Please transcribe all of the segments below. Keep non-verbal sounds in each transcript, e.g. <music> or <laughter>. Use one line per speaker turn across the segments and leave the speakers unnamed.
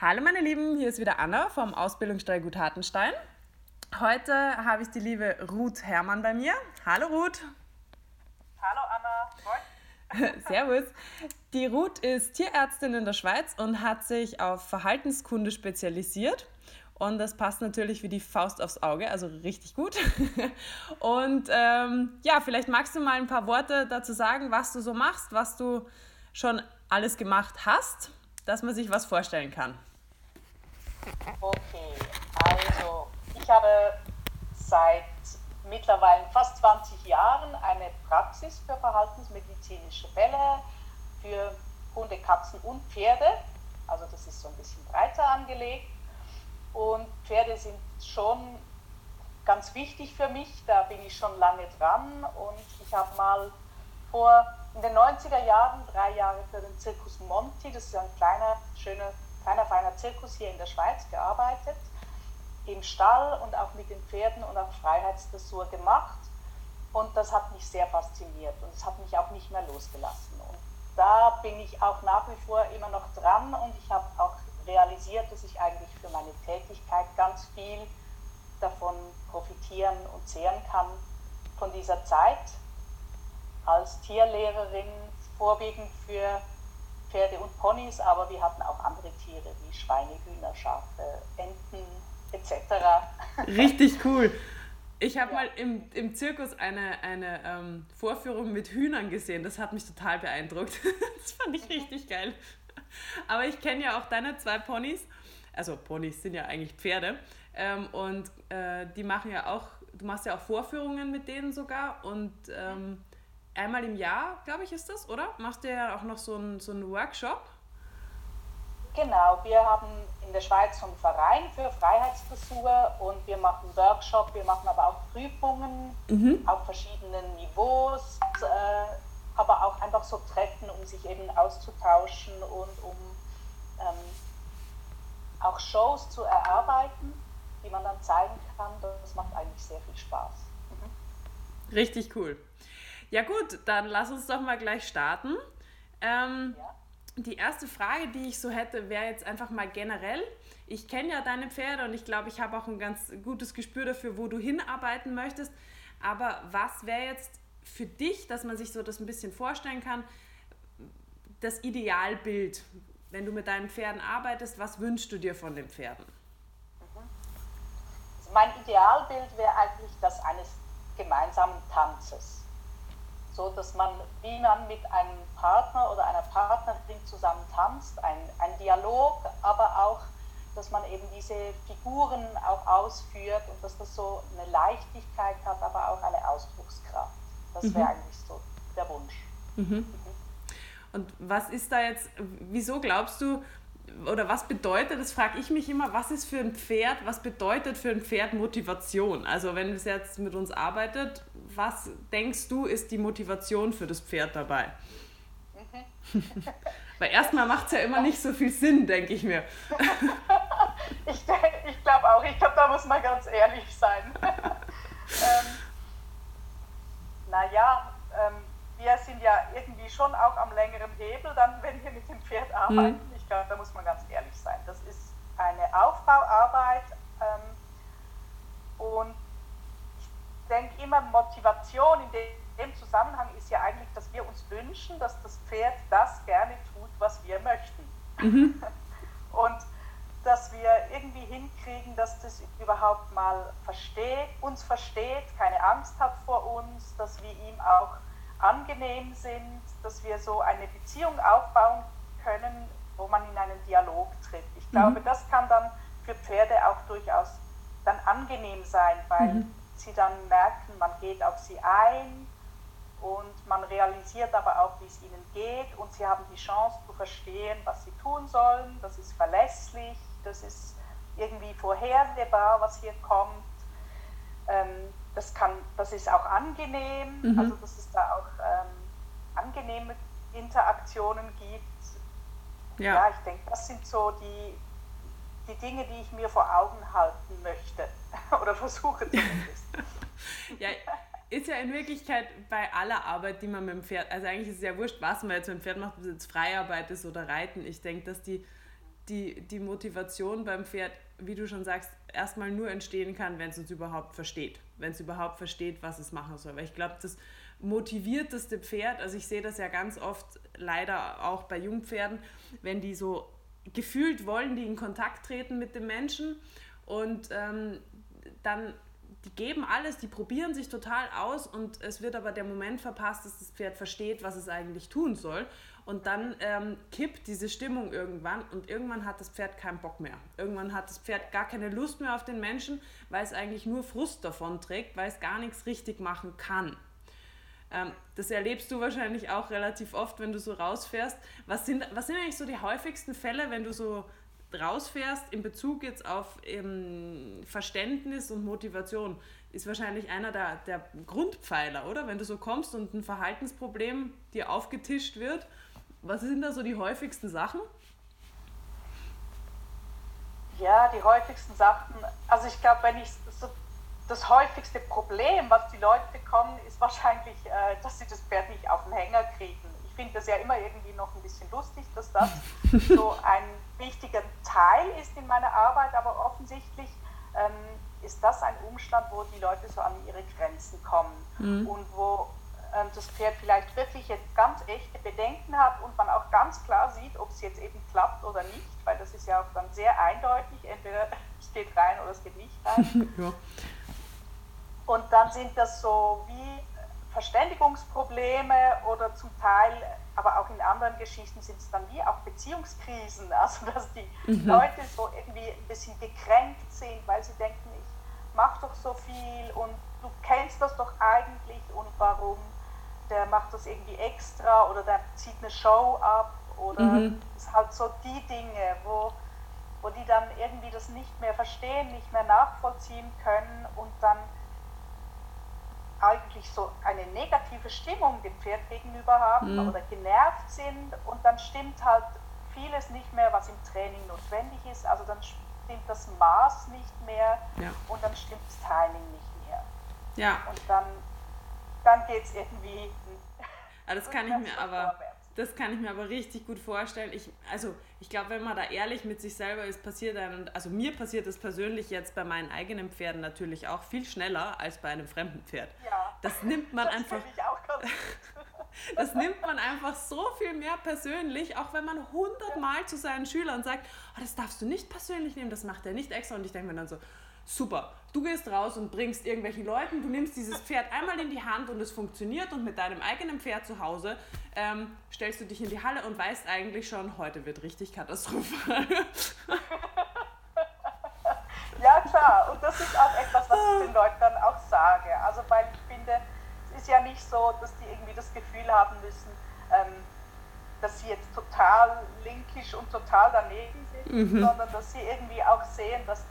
Hallo meine Lieben, hier ist wieder Anna vom Ausbildungsstall Gut Hartenstein. Heute habe ich die liebe Ruth Hermann bei mir. Hallo Ruth.
Hallo Anna. <laughs>
Servus. Die Ruth ist Tierärztin in der Schweiz und hat sich auf Verhaltenskunde spezialisiert. Und das passt natürlich wie die Faust aufs Auge, also richtig gut. <laughs> Und ähm, ja, vielleicht magst du mal ein paar Worte dazu sagen, was du so machst, was du schon alles gemacht hast, dass man sich was vorstellen kann.
Okay, also ich habe seit mittlerweile fast 20 Jahren eine Praxis für verhaltensmedizinische Fälle für Hunde, Katzen und Pferde. Also das ist so ein bisschen breiter angelegt. Und Pferde sind schon ganz wichtig für mich, da bin ich schon lange dran. Und ich habe mal vor in den 90er Jahren drei Jahre für den Zirkus Monti, das ist ein kleiner, schöner kleiner, feiner Zirkus hier in der Schweiz gearbeitet, im Stall und auch mit den Pferden und auch Freiheitsdressur gemacht. Und das hat mich sehr fasziniert und es hat mich auch nicht mehr losgelassen. Und da bin ich auch nach wie vor immer noch dran und ich habe auch realisiert, dass ich eigentlich für meine Tätigkeit ganz viel davon profitieren und zehren kann von dieser Zeit als Tierlehrerin, vorwiegend für Pferde und Ponys, aber wir hatten auch andere Tiere wie Schweine, Hühner, Schafe, Enten etc. <laughs>
Richtig cool. Ich habe ja. mal im, im Zirkus eine, eine ähm, Vorführung mit Hühnern gesehen. Das hat mich total beeindruckt. <laughs> Das fand ich richtig geil. Aber ich kenne ja auch deine zwei Ponys. Also Ponys sind ja eigentlich Pferde. Ähm, und äh, die machen ja auch, du machst ja auch Vorführungen mit denen sogar. Und ähm, einmal im Jahr, glaube ich, ist das, oder? Machst du ja auch noch so einen, so einen Workshop?
Genau, wir haben in der Schweiz so einen Verein für Freiheitsdressur und wir machen Workshop, wir machen aber auch Prüfungen mhm. auf verschiedenen Niveaus, äh, aber auch einfach so Treffen, um sich eben auszutauschen und um ähm, auch Shows zu erarbeiten, die man dann zeigen kann. Das macht eigentlich sehr viel Spaß.
Mhm. Richtig cool. Ja gut, dann lass uns doch mal gleich starten. Ähm, ja. Die erste Frage, die ich so hätte, wäre jetzt einfach mal generell. Ich kenne ja deine Pferde und ich glaube, ich habe auch ein ganz gutes Gespür dafür, wo du hinarbeiten möchtest. Aber was wäre jetzt für dich, dass man sich so das ein bisschen vorstellen kann, das Idealbild, wenn du mit deinen Pferden arbeitest, was wünschst du dir von den Pferden?
Also mein Idealbild wäre eigentlich das eines gemeinsamen Tanzes so dass man, wie man mit einem Partner oder einer Partnerin zusammen tanzt, ein, ein Dialog, aber auch, dass man eben diese Figuren auch ausführt und dass das so eine Leichtigkeit hat, aber auch eine Ausdruckskraft. Das mhm. wäre eigentlich so der Wunsch. Mhm. Mhm.
Und was ist da jetzt, wieso glaubst du, oder was bedeutet, das frage ich mich immer, was ist für ein Pferd, was bedeutet für ein Pferd Motivation? Also wenn es jetzt mit uns arbeitet, was denkst du, ist die Motivation für das Pferd dabei? Mhm. Weil erstmal macht es ja immer nicht so viel Sinn, denke ich mir. <laughs>
ich ich glaube auch, ich glaube, da muss man ganz ehrlich sein. <laughs> ähm, naja, ähm, wir sind ja irgendwie schon auch am längeren Hebel, dann, wenn wir mit dem Pferd arbeiten. Mhm ich glaube, da muss man ganz ehrlich sein. Das ist eine Aufbauarbeit ähm, und denke immer, Motivation in dem Zusammenhang ist ja eigentlich, dass wir uns wünschen, dass das Pferd das gerne tut, was wir möchten. Mhm. <laughs> und dass wir irgendwie hinkriegen, dass das überhaupt mal versteht, uns versteht, keine Angst hat vor uns, dass wir ihm auch angenehm sind, dass wir so eine Beziehung aufbauen können, wo man in einen Dialog tritt. Ich glaube, mhm. das kann dann für Pferde auch durchaus dann angenehm sein, weil mhm. Sie dann merken, man geht auf sie ein und man realisiert aber auch, wie es ihnen geht und sie haben die Chance zu verstehen, was sie tun sollen. Das ist verlässlich, das ist irgendwie vorhersehbar, was hier kommt. Ähm, das, kann, das ist auch angenehm, mhm. also dass es da auch ähm, angenehme Interaktionen gibt ja, ja ich denke, das sind so die, die Dinge, die ich mir vor Augen halten möchte <laughs> oder versuche zumindest. <laughs>
ja, ist ja in Wirklichkeit bei aller Arbeit, die man mit dem Pferd, also eigentlich ist es ja wurscht, was man jetzt mit dem Pferd macht, ob es jetzt Freiarbeit ist oder Reiten. Ich denke, dass die die, die Motivation beim Pferd, wie du schon sagst, erstmal nur entstehen kann, wenn es uns überhaupt versteht. Wenn es überhaupt versteht, was es machen soll. Weil ich glaube, das motivierteste Pferd, also ich sehe das ja ganz oft leider auch bei Jungpferden, wenn die so gefühlt wollen, die in Kontakt treten mit dem Menschen und ähm, dann die geben alles, die probieren sich total aus und es wird aber der Moment verpasst, dass das Pferd versteht, was es eigentlich tun soll. Und dann ähm, kippt diese Stimmung irgendwann und irgendwann hat das Pferd keinen Bock mehr. Irgendwann hat das Pferd gar keine Lust mehr auf den Menschen, weil es eigentlich nur Frust davon trägt, weil es gar nichts richtig machen kann. Ähm, das erlebst du wahrscheinlich auch relativ oft, wenn du so rausfährst. Was sind, was sind eigentlich so die häufigsten Fälle, wenn du so rausfährst in Bezug jetzt auf ähm, Verständnis und Motivation? Ist wahrscheinlich einer der, der Grundpfeiler, oder? Wenn du so kommst und ein Verhaltensproblem dir aufgetischt wird, was sind da so die häufigsten Sachen?
Ja, die häufigsten Sachen. Also ich glaube, wenn ich so das häufigste Problem, was die Leute bekommen, ist wahrscheinlich, äh, dass sie das Pferd nicht auf den Hänger kriegen. Ich finde das ja immer irgendwie noch ein bisschen lustig, dass das <laughs> so ein wichtiger Teil ist in meiner Arbeit, aber offensichtlich ähm, ist das ein Umstand, wo die Leute so an ihre Grenzen kommen mhm. und wo ähm, das Pferd vielleicht wirklich jetzt ganz echte Bedenken hat und man auch ganz klar sieht, ob es jetzt eben klappt oder nicht, weil das ist ja auch dann sehr eindeutig, entweder es geht rein oder es geht nicht rein. <laughs> ja. Und dann sind das so wie Verständigungsprobleme oder zum Teil, aber auch in anderen Geschichten sind es dann wie auch Beziehungskrisen, <laughs> also dass die mhm. Leute so irgendwie ein bisschen gekränkt sind, weil sie denken, ich mache doch so viel und du kennst das doch eigentlich und warum der macht das irgendwie extra oder der zieht eine Show ab oder mhm. ist halt so die Dinge, wo, wo die dann irgendwie das nicht mehr verstehen, nicht mehr nachvollziehen können und dann eigentlich so eine negative Stimmung dem Pferd gegenüber haben mhm. oder genervt sind und dann stimmt halt vieles nicht mehr, was im Training notwendig ist. Also dann stimmt das Maß nicht mehr ja. und dann stimmt das Timing nicht mehr. Ja. Und dann, dann geht es irgendwie.
Ja, das kann ich mir aber. <laughs> Das kann ich mir aber richtig gut vorstellen. Ich, also ich glaube, wenn man da ehrlich mit sich selber ist, passiert einem, also mir passiert das persönlich jetzt bei meinen eigenen Pferden natürlich auch viel schneller als bei einem fremden Pferd. Ja. Das nimmt man das einfach. <laughs> das nimmt man einfach so viel mehr persönlich, auch wenn man hundertmal zu seinen Schülern sagt, oh, das darfst du nicht persönlich nehmen, das macht er nicht extra. Und ich denke mir dann so, super. Du gehst raus und bringst irgendwelchen Leuten, du nimmst dieses Pferd einmal in die Hand und es funktioniert und mit deinem eigenen Pferd zu Hause ähm, stellst du dich in die Halle und weißt eigentlich schon, heute wird richtig katastrophal. <laughs>
ja, klar. Und das ist auch etwas, was ich den Leuten dann auch sage. Also, weil ich finde, es ist ja nicht so, dass die irgendwie das Gefühl haben müssen, ähm, dass sie jetzt total linkisch und total daneben sind, mhm. sondern dass sie irgendwie auch sehen, dass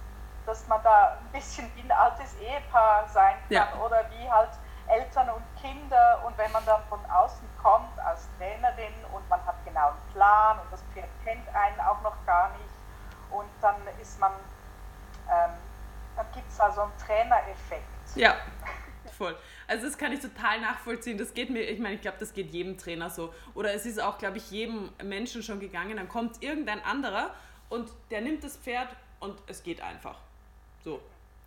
dass man da ein bisschen wie ein altes Ehepaar sein kann ja. oder wie halt Eltern und Kinder und wenn man dann von außen kommt als Trainerin und man hat genau einen Plan und das Pferd kennt einen auch noch gar nicht und dann ist man, ähm, dann gibt es da so einen Trainereffekt.
Ja, voll. Also das kann ich total nachvollziehen. Das geht mir, ich meine, ich glaube, das geht jedem Trainer so. Oder es ist auch, glaube ich, jedem Menschen schon gegangen. Dann kommt irgendein anderer und der nimmt das Pferd und es geht einfach. So.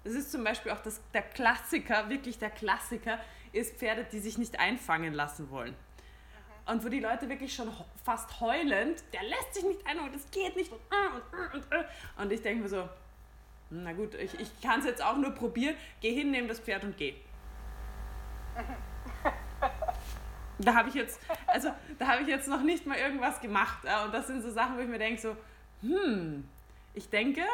Das ist zum Beispiel auch das, der Klassiker, wirklich der Klassiker, ist Pferde, die sich nicht einfangen lassen wollen. Mhm. Und wo die Leute wirklich schon fast heulend, der lässt sich nicht ein und das geht nicht und, und, und, und, und ich denke mir so, na gut, ich, ich kann es jetzt auch nur probieren, geh hin, nimm das Pferd und geh. da habe ich jetzt, also da habe ich jetzt noch nicht mal irgendwas gemacht. Und das sind so Sachen, wo ich mir denke so, hm, ich denke, äh,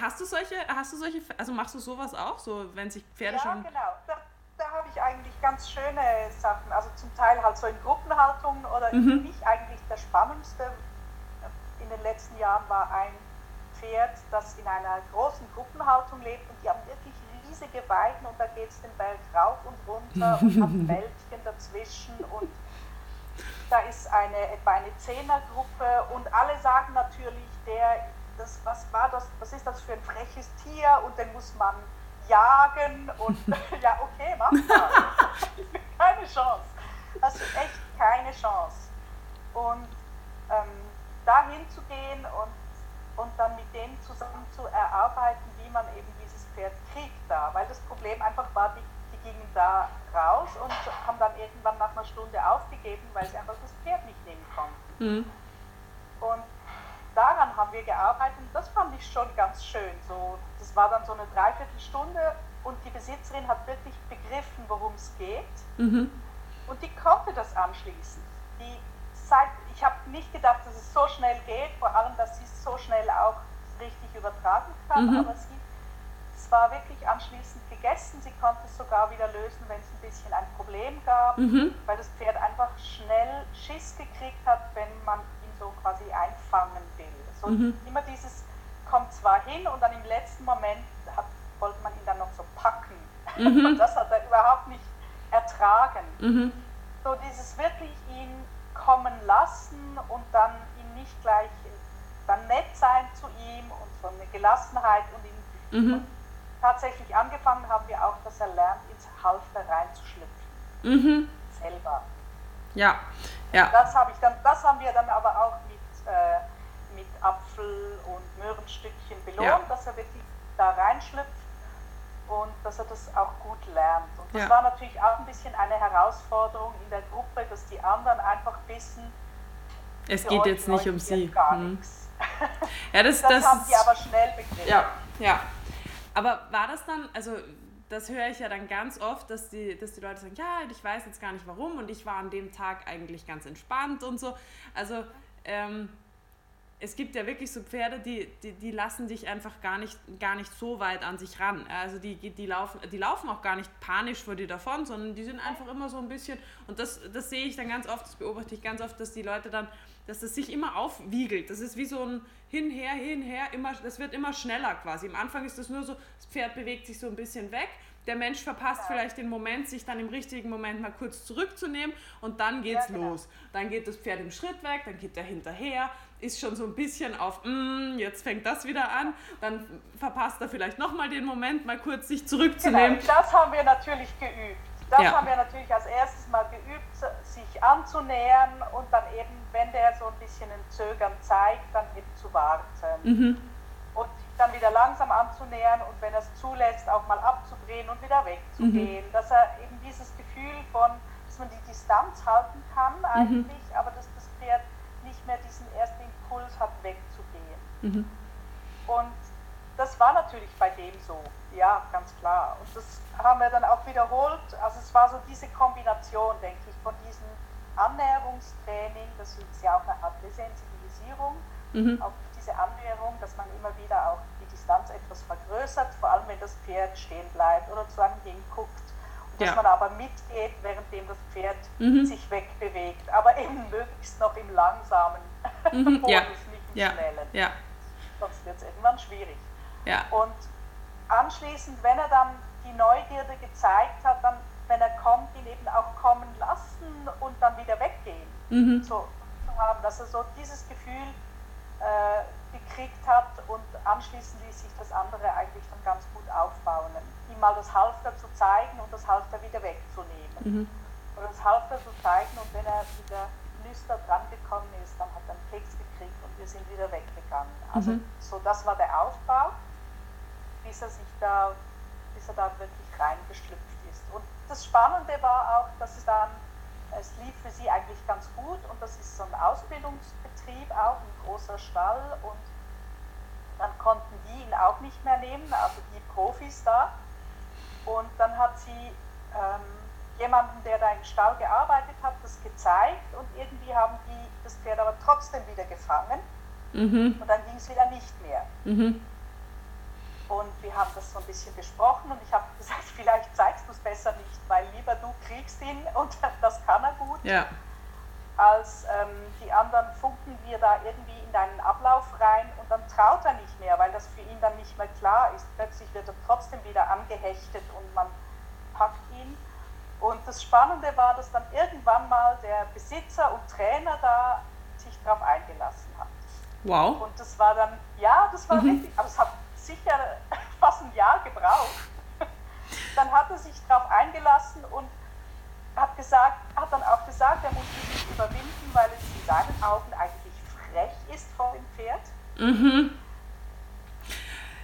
hast du solche, hast du solche, also machst du sowas auch, so wenn sich Pferde
ja,
schon.
Ja, genau. Da, da habe ich eigentlich ganz schöne Sachen. Also zum Teil halt so in Gruppenhaltung oder mhm. für mich eigentlich der spannendste in den letzten Jahren war ein Pferd, das in einer großen Gruppenhaltung lebt und die haben wirklich riesige Weiden und da geht es den Berg rauf und runter <laughs> und hat Wäldchen dazwischen und da ist eine etwa eine Zehnergruppe und alle sagen natürlich, der das, was war das, was ist das für ein freches Tier und den muss man jagen und <laughs> ja, okay, mach mal. <laughs> keine Chance. Hast du echt keine Chance. Und ähm, dahin zu gehen und erarbeiten, wie man eben dieses Pferd kriegt da. Weil das Problem einfach war, die, die gingen da raus und haben dann irgendwann nach einer Stunde aufgegeben, weil sie einfach das Pferd nicht nehmen konnten. Mhm. Und daran haben wir gearbeitet und das fand ich schon ganz schön. So, das war dann so eine Dreiviertelstunde und die Besitzerin hat wirklich begriffen, worum es geht. Mhm. Und die konnte das anschließen. Die seit, ich habe nicht gedacht, dass es so schnell geht, vor allem, dass sie es so schnell auch richtig übertragen kann, mhm. aber sie, es war wirklich anschließend gegessen. Sie konnte es sogar wieder lösen, wenn es ein bisschen ein Problem gab, mhm. weil das Pferd einfach schnell Schiss gekriegt hat, wenn man ihn so quasi einfangen will. So mhm. immer dieses kommt zwar hin und dann im letzten Moment hat, wollte man ihn dann noch so packen. Mhm. <laughs> Und das hat er überhaupt nicht ertragen. Mhm. So dieses wirklich ihn kommen lassen und dann ihn nicht gleich dann nett sein zu ihm und so eine Gelassenheit und ihn mhm. und tatsächlich angefangen haben wir auch, dass er lernt, ins Halfter reinzuschlüpfen. Mhm. Selber.
Ja, ja.
Das, hab ich dann, das haben wir dann aber auch mit, äh, mit Apfel und Möhrenstückchen belohnt, ja. dass er wirklich da reinschlüpft und dass er das auch gut lernt. Und das ja. war natürlich auch ein bisschen eine Herausforderung in der Gruppe, dass die anderen einfach wissen,
es geht jetzt nicht um sie.
Hm. <laughs>
Ja, das,
das, <laughs>
das
haben sie aber schnell begriffen.
Ja, ja. Aber war das dann, also das höre ich ja dann ganz oft, dass die, dass die Leute sagen, ja, ich weiß jetzt gar nicht warum und ich war an dem Tag eigentlich ganz entspannt und so. Also ähm, es gibt ja wirklich so Pferde, die, die, die, lassen dich einfach gar nicht, gar nicht so weit an sich ran. Also die, die, laufen, die laufen auch gar nicht panisch vor dir davon, sondern die sind einfach immer so ein bisschen, und das, das sehe ich dann ganz oft, das beobachte ich ganz oft, dass die Leute dann, dass es sich immer aufwiegelt. Das ist wie so ein Hinher, Hinher, immer, das wird immer schneller quasi. Am Anfang ist das nur so, das Pferd bewegt sich so ein bisschen weg der Mensch verpasst vielleicht den Moment, sich dann im richtigen Moment mal kurz zurückzunehmen und dann geht's ja, genau. los. Dann geht das Pferd im Schritt weg, dann geht er hinterher, ist schon so ein bisschen auf, mm, jetzt fängt das wieder an, dann verpasst er vielleicht nochmal den Moment, mal kurz sich zurückzunehmen.
Genau, das haben wir natürlich geübt. Das ja. haben wir natürlich als erstes mal geübt, sich anzunähern und dann eben, wenn der so ein bisschen ein Zögern zeigt, dann eben zu warten. Mhm. Und dann wieder langsam anzunähern und wenn er es zulässt, auch mal abzudrehen und wieder wegzugehen. Mhm. Dass er eben dieses Gefühl von, dass man die Distanz halten kann mhm. eigentlich, mhm. aber dass das Pferd nicht mehr diesen ersten Impuls hat, wegzugehen. Mhm. Und das war natürlich bei dem so, ja, ganz klar. Und das haben wir dann auch wiederholt. Also es war so diese Kombination, denke ich, von diesem Annäherungstraining, das ist ja auch eine Art Desensibilisierung mhm. auf diese Annäherung, dass man immer wieder auch die Distanz etwas vergrößert, vor allem wenn das Pferd stehen bleibt oder zu einem hinguckt. Dass ja. man aber mitgeht, währenddem das Pferd mhm. sich wegbewegt, aber eben möglichst noch im langsamen mhm. Modus, ja. nicht im
ja.
schnellen.
Ja.
Sonst wird es irgendwann schwierig. Und anschließend, wenn er dann die Neugierde gezeigt hat, dann, wenn er kommt, ihn eben auch kommen lassen und dann wieder weggehen. Mhm. So zu haben, dass er so dieses Gefühl äh, gekriegt hat und anschließend ließ sich das andere eigentlich dann ganz gut aufbauen. Ihm mal das Halfter zu zeigen und das Halfter wieder wegzunehmen. Mhm. Oder das Halfter zu zeigen und wenn er wieder lüster dran gekommen ist, dann hat er einen Keks gekriegt und wir sind wieder weggegangen. Also mhm. so das war der Aufbau, bis er sich da, bis er da wirklich reingeschlüpft ist. Und das Spannende war auch, dass es dann, es lief für sie eigentlich ganz gut und das ist so ein Ausbildungsbetrieb auch, ein großer Stall und dann konnten die ihn auch nicht mehr nehmen, also die Profis da. Und dann hat sie ähm, jemanden, der da im Stall gearbeitet hat, das gezeigt und irgendwie haben die das Pferd aber trotzdem wieder gefangen mhm. und dann ging es wieder nicht mehr. Mhm. Und wir haben das so ein bisschen besprochen und ich habe gesagt, <laughs> vielleicht zeigst du es besser nicht, weil lieber du kriegst ihn <laughs> und das kann er gut.
Ja.
Als ähm, die anderen funken wir da irgendwie in deinen Ablauf rein und dann traut er nicht mehr, weil das für ihn dann nicht mehr klar ist. Plötzlich wird er trotzdem wieder angehechtet und man packt ihn. Und das Spannende war, dass dann irgendwann mal der Besitzer und Trainer da sich darauf eingelassen hat.
Wow.
Und das war dann, ja, das war mhm. richtig, aber es hat sicher <laughs> fast ein Jahr gebraucht. Dann hat er sich darauf eingelassen und hat, gesagt, hat dann auch gesagt, er muss sich überwinden, weil es in seinen Augen eigentlich frech ist vor dem Pferd. Mhm.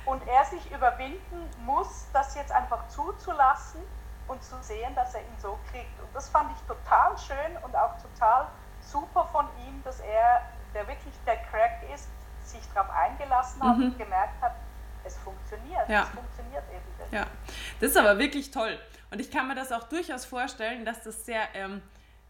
Und er sich überwinden muss, das jetzt einfach zuzulassen und zu sehen, dass er ihn so kriegt. Und das fand ich total schön und auch total super von ihm, dass er, der wirklich der Crack ist, sich darauf eingelassen hat mhm. und gemerkt hat, es funktioniert. Ja. Es funktioniert eben.
Ja, das ist aber wirklich toll. Und ich kann mir das auch durchaus vorstellen, dass das sehr ähm,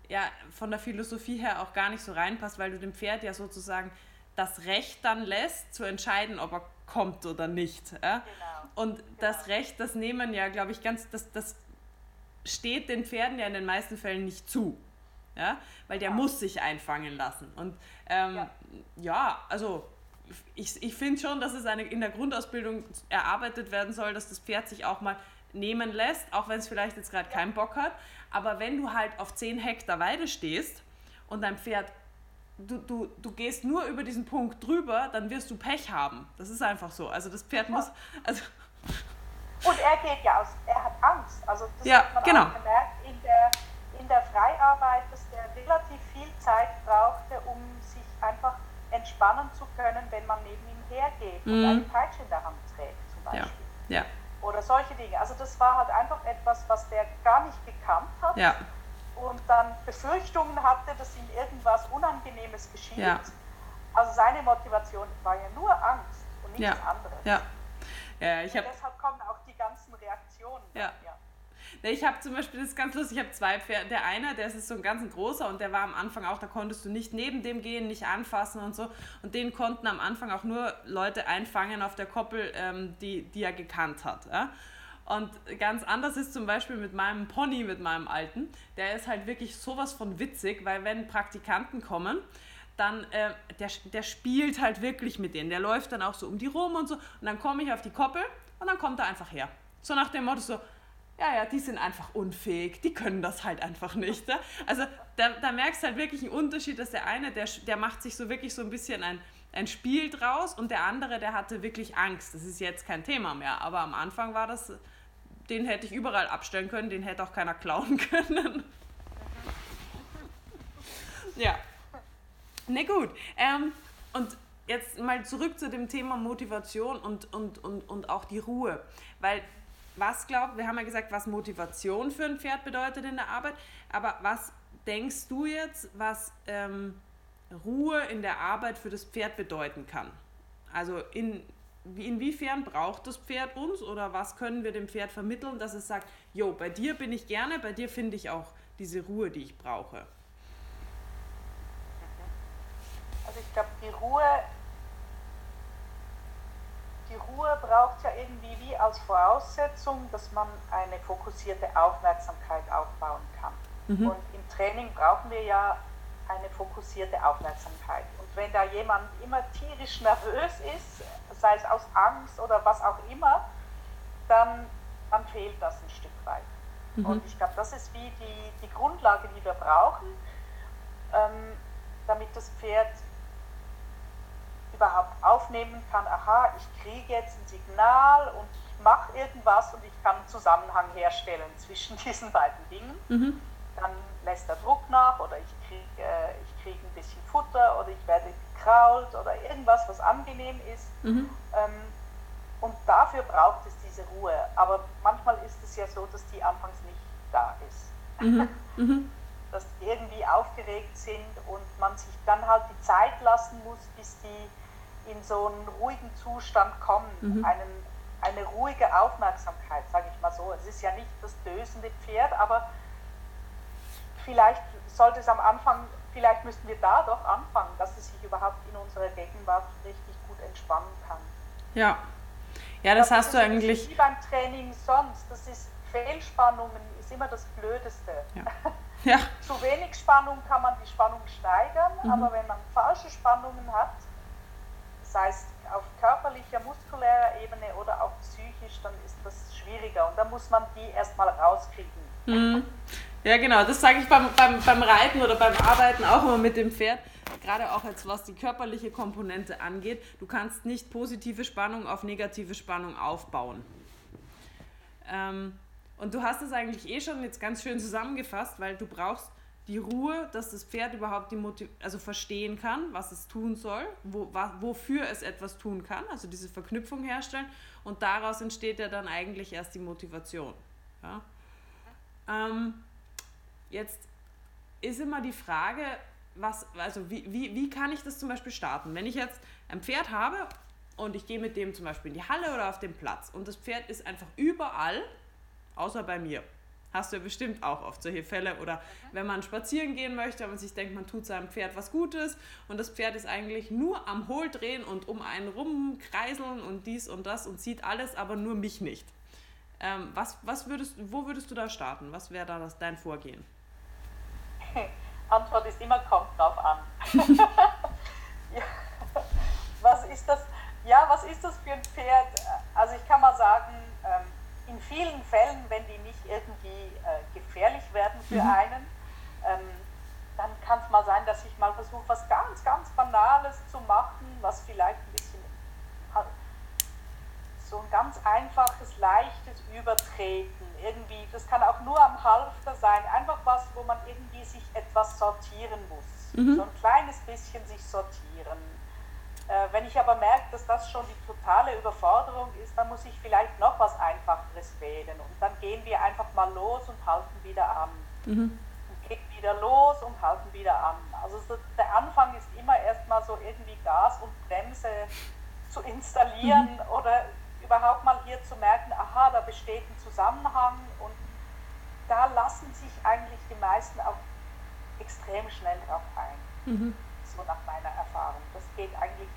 ja, von der Philosophie her auch gar nicht so reinpasst, weil du dem Pferd ja sozusagen das Recht dann lässt, zu entscheiden, ob er kommt oder nicht. Ja? Genau. Und genau. das Recht, das nehmen ja, glaube ich, ganz, das, das steht den Pferden ja in den meisten Fällen nicht zu. Ja? Weil der ja. muss sich einfangen lassen. Und ähm, ja. ja, also ich, ich finde schon, dass es eine, in der Grundausbildung erarbeitet werden soll, dass das Pferd sich auch mal nehmen lässt, auch wenn es vielleicht jetzt gerade keinen Bock hat. Aber wenn du halt auf 10 Hektar Weide stehst und dein Pferd, du, du, du gehst nur über diesen Punkt drüber, dann wirst du Pech haben. Das ist einfach so. Also das Pferd muss. Also
und er geht ja aus, er hat Angst. Also das
ja,
hat man
genau.
auch gemerkt in der, in der Freiarbeit, dass der relativ viel Zeit brauchte, um sich einfach entspannen zu können, wenn man neben ihm hergeht mhm. und eine Peitsche in der Hand trägt zum Beispiel.
Ja. ja.
Oder solche Dinge. Also das war halt einfach etwas, was der gar nicht gekannt hat.
Ja.
Und dann Befürchtungen hatte, dass ihm irgendwas Unangenehmes geschieht.
Ja.
Also seine Motivation war ja nur Angst und nichts anderes.
Ja. Ja, ich
und deshalb kommen auch die ganzen Reaktionen.
Ja. ja. Ich habe zum Beispiel, das ist ganz lustig, ich habe zwei Pferde. Der eine, der ist so ein ganz großer und der war am Anfang auch, da konntest du nicht neben dem gehen, nicht anfassen und so. Und den konnten am Anfang auch nur Leute einfangen auf der Koppel, ähm, die, die er gekannt hat. Ja? Und ganz anders ist zum Beispiel mit meinem Pony, mit meinem alten. Der ist halt wirklich sowas von witzig, weil wenn Praktikanten kommen, dann, äh, der, der spielt halt wirklich mit denen. Der läuft dann auch so um die rum und so. Und dann komme ich auf die Koppel und dann kommt er einfach her. So nach dem Motto so, ja, ja, die sind einfach unfähig, die können das halt einfach nicht. Ne? Also da, da merkst du halt wirklich einen Unterschied, dass der eine, der, der macht sich so wirklich so ein bisschen ein, ein Spiel draus und der andere, der hatte wirklich Angst. Das ist jetzt kein Thema mehr, aber am Anfang war das, den hätte ich überall abstellen können, den hätte auch keiner klauen <laughs> können. ja. Ne gut. Ähm, und jetzt mal zurück zu dem Thema Motivation und, und, und, und auch die Ruhe. Weil was glaubt, wir haben ja gesagt, was Motivation für ein Pferd bedeutet in der Arbeit, aber was denkst du jetzt, was ähm, Ruhe in der Arbeit für das Pferd bedeuten kann? Also in, inwiefern braucht das Pferd uns oder was können wir dem Pferd vermitteln, dass es sagt, jo, bei dir bin ich gerne, bei dir finde ich auch diese Ruhe, die ich brauche?
Also ich glaube, die Ruhe die Ruhe braucht ja irgendwie wie als Voraussetzung, dass man eine fokussierte Aufmerksamkeit aufbauen kann. Mhm. Und im Training brauchen wir ja eine fokussierte Aufmerksamkeit. Und wenn da jemand immer tierisch nervös ist, sei es aus Angst oder was auch immer, dann, dann fehlt das ein Stück weit. Mhm. Und ich glaube, das ist wie die, die Grundlage, die wir brauchen, ähm, damit das Pferd überhaupt aufnehmen kann, aha, ich kriege jetzt ein Signal und ich mache irgendwas und ich kann einen Zusammenhang herstellen zwischen <laughs> diesen beiden Dingen. Mhm. Dann lässt der Druck nach oder ich kriege äh, ich krieg ein bisschen Futter oder ich werde gekrault oder irgendwas, was angenehm ist. Mhm. Ähm, und dafür braucht es diese Ruhe. Aber manchmal ist es ja so, dass die anfangs nicht da ist. Mhm. <laughs> Mhm. dass die irgendwie aufgeregt sind und man sich dann halt die Zeit lassen muss, bis die in so einen ruhigen Zustand kommen, mhm. einen, eine ruhige Aufmerksamkeit, sage ich mal so. Es ist ja nicht das dösende Pferd, aber vielleicht sollte es am Anfang, vielleicht müssten wir da doch anfangen, dass es sich überhaupt in unserer Gegenwart richtig gut entspannen kann.
Ja, ja, das, das hast du eigentlich.
Wie beim Training sonst. Das ist Fehlspannungen ist immer das Blödeste.
Ja. <laughs> Ja.
Zu wenig Spannung kann man die Spannung steigern, mhm. aber wenn man falsche Spannungen hat, sei es auf körperlicher, muskulärer Ebene oder auch psychisch, dann ist das schwieriger und da muss man die erstmal rauskriegen.
Mhm. Ja, genau, das sage ich beim, beim, beim Reiten oder beim Arbeiten auch immer mit dem Pferd, gerade auch jetzt was die körperliche Komponente angeht. Du kannst nicht positive Spannung auf negative Spannung aufbauen. Ähm, und du hast es eigentlich eh schon jetzt ganz schön zusammengefasst, weil du brauchst die Ruhe, dass das Pferd überhaupt die Motiv also verstehen kann, was es tun soll, wo, wofür es etwas tun kann, also diese Verknüpfung herstellen und daraus entsteht ja dann eigentlich erst die Motivation. Ja? Ähm, jetzt ist immer die Frage, was, also wie, wie, wie kann ich das zum Beispiel starten? Wenn ich jetzt ein Pferd habe und ich gehe mit dem zum Beispiel in die Halle oder auf den Platz und das Pferd ist einfach überall, außer bei mir. Hast du ja bestimmt auch oft solche Fälle. Oder wenn man spazieren gehen möchte und sich denkt, man tut seinem Pferd was Gutes und das Pferd ist eigentlich nur am Hohldrehen und um einen rumkreiseln und dies und das und sieht alles, aber nur mich nicht. Ähm, was, was würdest, wo würdest du da starten? Was wäre da das, dein Vorgehen?
Antwort ist immer, kommt drauf an. <laughs> ja. Was ist das? Ja, was ist das für ein Pferd? Also ich kann mal sagen, ähm, in vielen Fällen, wenn die nicht irgendwie äh, gefährlich werden für mhm. einen, ähm, dann kann es mal sein, dass ich mal versuche, was ganz, ganz Banales zu machen, was vielleicht ein bisschen so ein ganz einfaches, leichtes Übertreten. Irgendwie, das kann auch nur am Halfter sein, einfach was, wo man irgendwie sich etwas sortieren muss. Mhm. So ein kleines bisschen sich sortieren äh, wenn ich aber merke, dass das schon die totale Überforderung ist, dann muss ich vielleicht noch was Einfacheres wählen. Und dann gehen wir einfach mal los und halten wieder an. Mhm. Und gehen wieder los und halten wieder an. Also so, der Anfang ist immer erstmal so irgendwie Gas und Bremse zu installieren mhm. oder überhaupt mal hier zu merken, aha, da besteht ein Zusammenhang und da lassen sich eigentlich die meisten auch extrem schnell drauf ein. Mhm. So nach meiner Erfahrung. Das geht eigentlich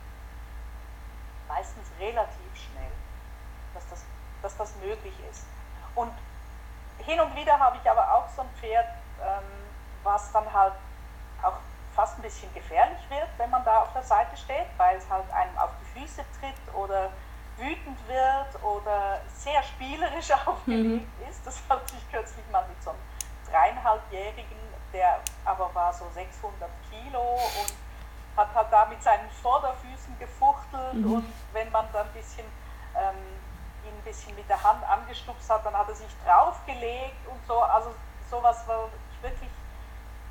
meistens relativ schnell, dass das, dass das möglich ist. Und hin und wieder habe ich aber auch so ein Pferd, ähm, was dann halt auch fast ein bisschen gefährlich wird, wenn man da auf der Seite steht, weil es halt einem auf die Füße tritt oder wütend wird oder sehr spielerisch <laughs> aufgelegt mhm. ist. Das hatte ich kürzlich mal mit so einem dreieinhalbjährigen, der aber war so 600 Kilo und hat halt da mit seinen Vorderfüßen gefuchtelt mhm. und wenn man dann ein bisschen ähm, ihn ein bisschen mit der Hand angestupst hat, dann hat er sich draufgelegt und so. Also sowas, wo ich wirklich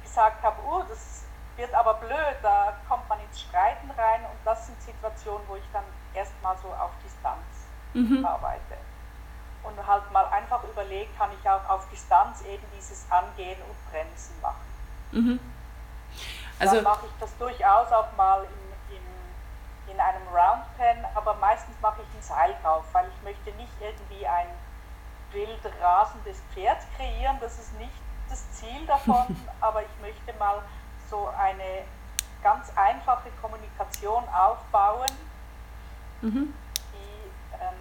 gesagt habe, oh, das wird aber blöd, da kommt man ins Streiten rein und das sind Situationen, wo ich dann erstmal so auf Distanz mhm. arbeite. Und halt mal einfach überlege, kann ich auch auf Distanz eben dieses Angehen und Bremsen machen. Mhm. Also, dann mache ich das durchaus auch mal in, in, in einem Roundpen, aber meistens mache ich ein Seil drauf, weil ich möchte nicht irgendwie ein wild rasendes Pferd kreieren, das ist nicht das Ziel davon, <laughs> aber ich möchte mal so eine ganz einfache Kommunikation aufbauen, mhm. die, ähm,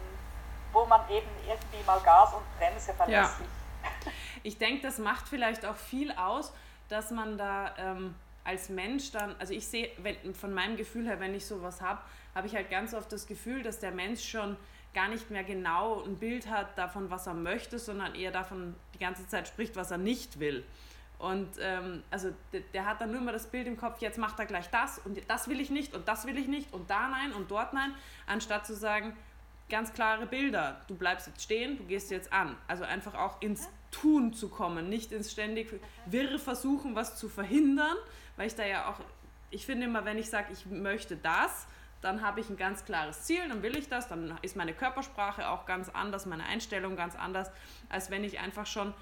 wo man eben irgendwie mal Gas und Bremse verlässlich.
Ja. Ich denke, das macht vielleicht auch viel aus, dass man da ähm, als Mensch dann, also ich sehe wenn, von meinem Gefühl her, wenn ich sowas habe, habe ich halt ganz oft das Gefühl, dass der Mensch schon gar nicht mehr genau ein Bild hat davon, was er möchte, sondern eher davon die ganze Zeit spricht, was er nicht will. Und ähm, also der, der, hat dann nur immer das Bild im Kopf, jetzt macht er gleich das und das will ich nicht und das will ich nicht und da nein und dort nein, anstatt zu sagen, ganz klare Bilder, du bleibst jetzt stehen, du gehst jetzt an. Also einfach auch ins Tun zu kommen, nicht ins ständig wirre Versuchen, was zu verhindern, weil ich da ja auch, ich finde immer, wenn ich sage, ich möchte das, dann habe ich ein ganz klares Ziel, dann will ich das, dann ist meine Körpersprache auch ganz anders, meine Einstellung ganz anders, als wenn ich einfach schon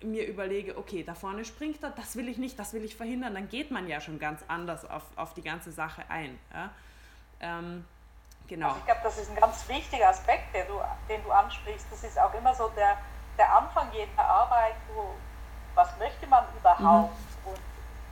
mir überlege, okay, da vorne springt er, das will ich nicht, das will ich verhindern, dann geht man ja schon ganz anders auf, auf die ganze Sache ein. Ja? Ähm, genau. Also
ich glaube, das ist ein ganz wichtiger Aspekt, den du, den du ansprichst. Das ist auch immer so der, der Anfang jeder Arbeit, wo, was möchte man überhaupt mhm.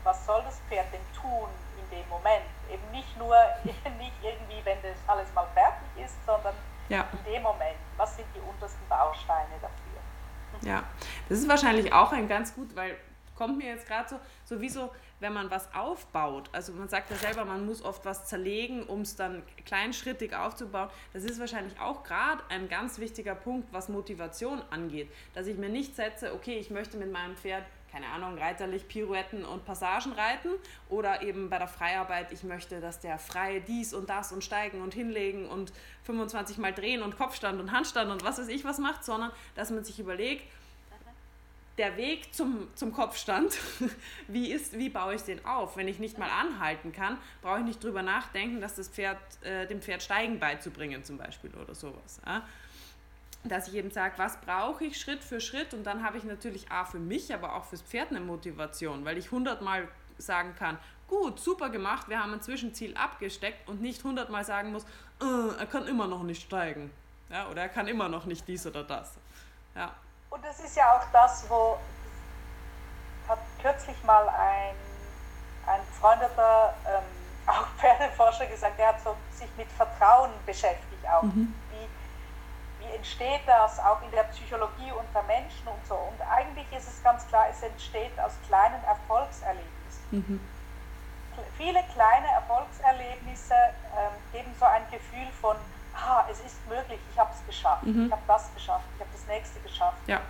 Was soll das Pferd denn tun in dem Moment? Eben nicht nur, <laughs> nicht irgendwie, wenn das alles mal fertig ist, sondern ja. in dem Moment, was sind die untersten Bausteine dafür?
Ja, das ist wahrscheinlich auch ein ganz gut, weil kommt mir jetzt gerade so, sowieso, wenn man was aufbaut, also man sagt ja selber, man muss oft was zerlegen, um es dann kleinschrittig aufzubauen. Das ist wahrscheinlich auch gerade ein ganz wichtiger Punkt, was Motivation angeht. Dass ich mir nicht setze, okay, ich möchte mit meinem Pferd keine Ahnung, reiterlich Pirouetten und Passagen reiten oder eben bei der Freiarbeit, ich möchte, dass der frei dies und das und steigen und hinlegen und 25 mal drehen und Kopfstand und Handstand und was weiß ich was macht, sondern dass man sich überlegt, der Weg zum, zum Kopfstand, <laughs> wie, ist, wie baue ich den auf? Wenn ich nicht mal anhalten kann, brauche ich nicht drüber nachdenken, dass das Pferd, äh, dem Pferd Steigen beizubringen zum Beispiel oder sowas. Ja? Dass ich eben sage, was brauche ich Schritt für Schritt und dann habe ich natürlich A für mich, aber auch fürs Pferd eine Motivation, weil ich hundertmal sagen kann, gut, super gemacht, wir haben ein Zwischenziel abgesteckt und nicht hundertmal sagen muss, äh, er kann immer noch nicht steigen. Ja, oder er kann immer noch nicht dies oder das. Ja.
Und das ist ja auch das, wo hat kürzlich mal ein, ein befreundeter ähm, <laughs> auch Pferdeforscher gesagt, der hat so sich mit Vertrauen beschäftigt auch. Mhm. Wie, entsteht das auch in der Psychologie unter Menschen und so. Und eigentlich ist es ganz klar, es entsteht aus kleinen Erfolgserlebnissen. Mhm. Viele kleine Erfolgserlebnisse ähm, geben so ein Gefühl von, ah, es ist möglich, ich habe es geschafft, mhm. ich habe das geschafft, ich habe das nächste geschafft. Ja.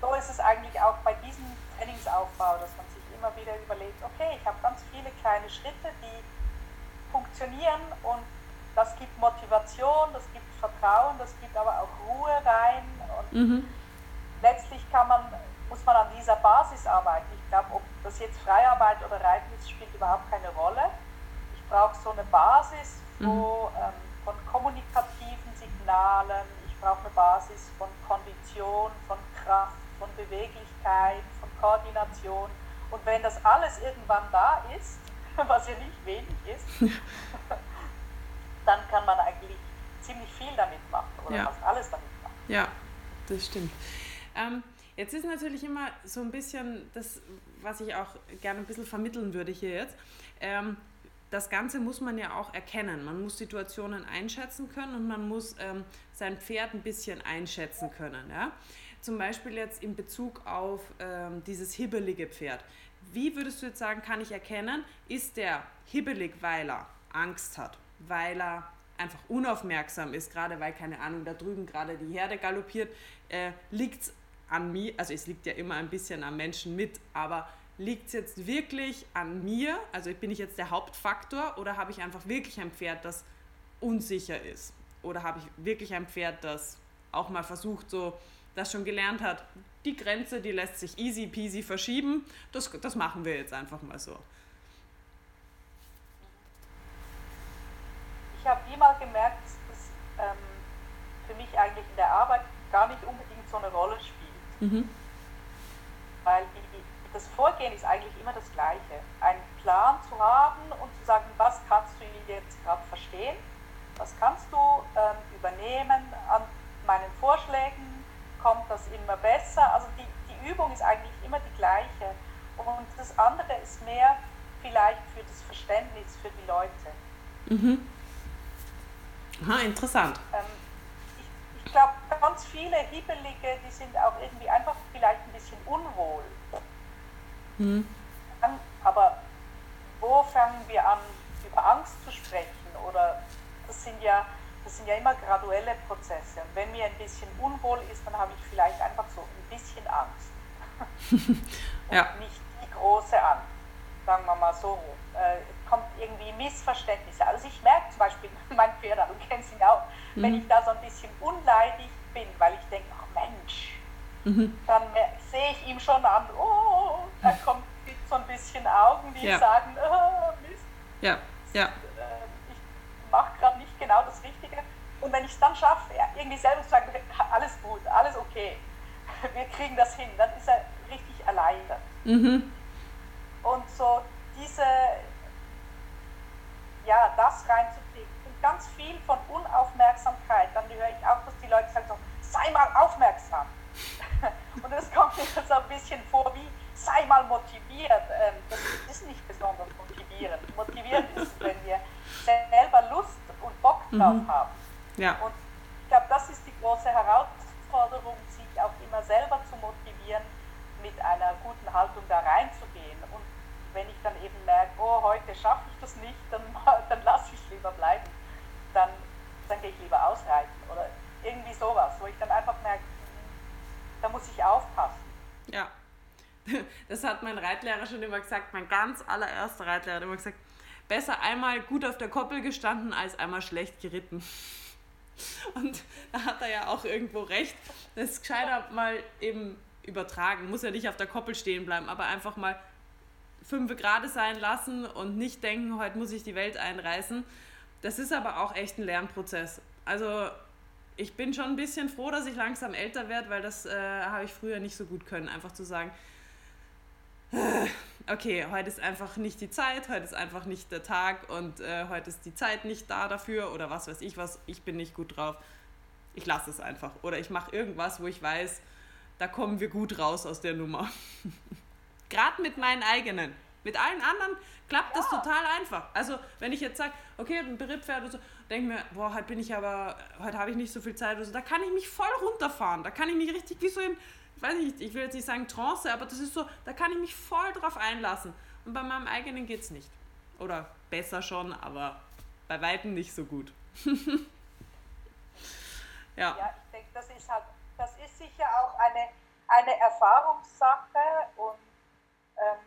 So ist es eigentlich auch bei diesem Trainingsaufbau, dass man sich immer wieder überlegt, okay, ich habe ganz viele kleine Schritte, die funktionieren und das gibt Motivation, das gibt Vertrauen, das gibt aber auch Ruhe rein und mhm. letztlich kann man, muss man an dieser Basis arbeiten. Ich glaube, ob das jetzt Freiarbeit oder Reiten ist, spielt überhaupt keine Rolle. Ich brauche so eine Basis, wo mhm. ähm, von kommunikativen Signalen, ich brauche eine Basis von Kondition, von Kraft, von Beweglichkeit, von Koordination. Und wenn das alles irgendwann da ist, <laughs> was ja nicht wenig ist, <laughs> dann kann man eigentlich ziemlich viel damit machen oder ja. fast alles damit machen.
Ja, das stimmt. Ähm, jetzt ist natürlich immer so ein bisschen das, was ich auch gerne ein bisschen vermitteln würde hier jetzt. Ähm, das Ganze muss man ja auch erkennen. Man muss Situationen einschätzen können und man muss ähm, sein Pferd ein bisschen einschätzen können. Ja? Zum Beispiel jetzt in Bezug auf ähm, dieses hibbelige Pferd. Wie würdest du jetzt sagen, kann ich erkennen, ist der hibbelig, weil er Angst hat, weil er einfach unaufmerksam ist, gerade weil, keine Ahnung, da drüben gerade die Herde galoppiert, äh, liegt es an mir, also es liegt ja immer ein bisschen am Menschen mit, aber liegt es jetzt wirklich an mir? Also bin ich jetzt der Hauptfaktor oder habe ich einfach wirklich ein Pferd, das unsicher ist? Oder habe ich wirklich ein Pferd, das auch mal versucht, so das schon gelernt hat, die Grenze, die lässt sich easy peasy verschieben. Das, das machen wir jetzt einfach mal so.
Mal gemerkt, dass das ähm, für mich eigentlich in der Arbeit gar nicht unbedingt so eine Rolle spielt. Mhm. Weil die das Vorgehen ist eigentlich immer das gleiche. Einen Plan zu haben und zu sagen, was kannst du jetzt gerade verstehen, was kannst du ähm, übernehmen an meinen Vorschlägen, kommt das immer besser. Also die, die Übung ist eigentlich immer die gleiche. Und das andere ist mehr vielleicht für das Verständnis für die Leute.
Mhm. Aha, interessant. Ähm,
ich, ich glaube, ganz viele Hibbelige, die sind auch irgendwie einfach vielleicht ein bisschen unwohl. Mhm. Aber wo fangen wir an, über Angst zu sprechen? Oder das sind ja, das sind ja immer graduelle Prozesse. Und wenn mir ein bisschen unwohl ist, dann habe ich vielleicht einfach so ein bisschen Angst. <laughs> Und ja. nicht die große Angst, sagen wir mal so. Äh, kommt irgendwie Missverständnisse. Also ich merke zum Beispiel, <laughs> mein Pferd, du kennst ihn auch, mhm. wenn ich da so ein bisschen unleidig bin, weil ich denke, ach Mensch, mhm. dann sehe ich ihm schon an, oh, er kommt so ein bisschen Augen, die ja. sagen, oh, Mist.
Ja, ja.
Äh, ich mache gerade nicht genau das Richtige. Und wenn ich es dann schaffe, irgendwie selber zu sagen, <laughs> alles gut, alles okay, <laughs> wir kriegen das hin, dann ist er richtig erleichtert. Mhm. Und so diese, ja, das reinzukriegen. Und ganz viel von Unaufmerksamkeit, dann höre ich auch, dass die Leute sagen so, sei mal aufmerksam. <laughs> Und das kommt mir so ein bisschen vor wie, sei mal motiviert. Ähm, das ist nicht besonders motivierend. Motivierend ist, wenn wir selber Lust und Bock mhm. drauf mhm. haben. Ja. Und ich glaube, das ist die große Herausforderung, sich auch immer selber zu motivieren, mit einer guten Haltung da reinzugehen. Wenn ich dann eben merke, oh, heute schaffe ich das nicht, dann, <laughs> dann lasse ich es lieber bleiben. Dann, dann gehe ich lieber ausreiten oder irgendwie sowas, wo ich dann einfach merke, da muss ich aufpassen.
Ja. <laughs> Das hat mein Reitlehrer schon immer gesagt, mein ganz allererster Reitlehrer hat immer gesagt, besser einmal gut auf der Koppel gestanden als einmal schlecht geritten. <laughs> Und da hat er ja auch irgendwo recht. Das ist gescheiter mal eben übertragen, muss ja nicht auf der Koppel stehen bleiben, aber einfach mal fünf gerade sein lassen und nicht denken, heute muss ich die Welt einreißen. Das ist aber auch echt ein Lernprozess. Also ich bin schon ein bisschen froh, dass ich langsam älter werde, weil das äh, habe ich früher nicht so gut können. Einfach zu sagen, äh, okay, heute ist einfach nicht die Zeit, heute ist einfach nicht der Tag und äh, heute ist die Zeit nicht da dafür oder was weiß ich was, ich bin nicht gut drauf. Ich lasse es einfach. Oder ich mache irgendwas, wo ich weiß, da kommen wir gut raus aus der Nummer. <laughs> Gerade mit meinen eigenen. Mit allen anderen klappt das total einfach. Also, wenn ich jetzt sage, okay, ein Berittpferd oder so, denke mir, boah, heute bin ich aber, heute habe ich nicht so viel Zeit oder so, da kann ich mich voll runterfahren. Da kann ich mich richtig wie so in, ich weiß nicht, ich will jetzt nicht sagen Trance, aber das ist so, da kann ich mich voll drauf einlassen. Und bei meinem eigenen geht es nicht. Oder besser schon, aber bei Weitem nicht so gut. <laughs>
ja. ja, ich denke, das ist halt, das ist sicher auch eine, eine Erfahrungssache und ähm,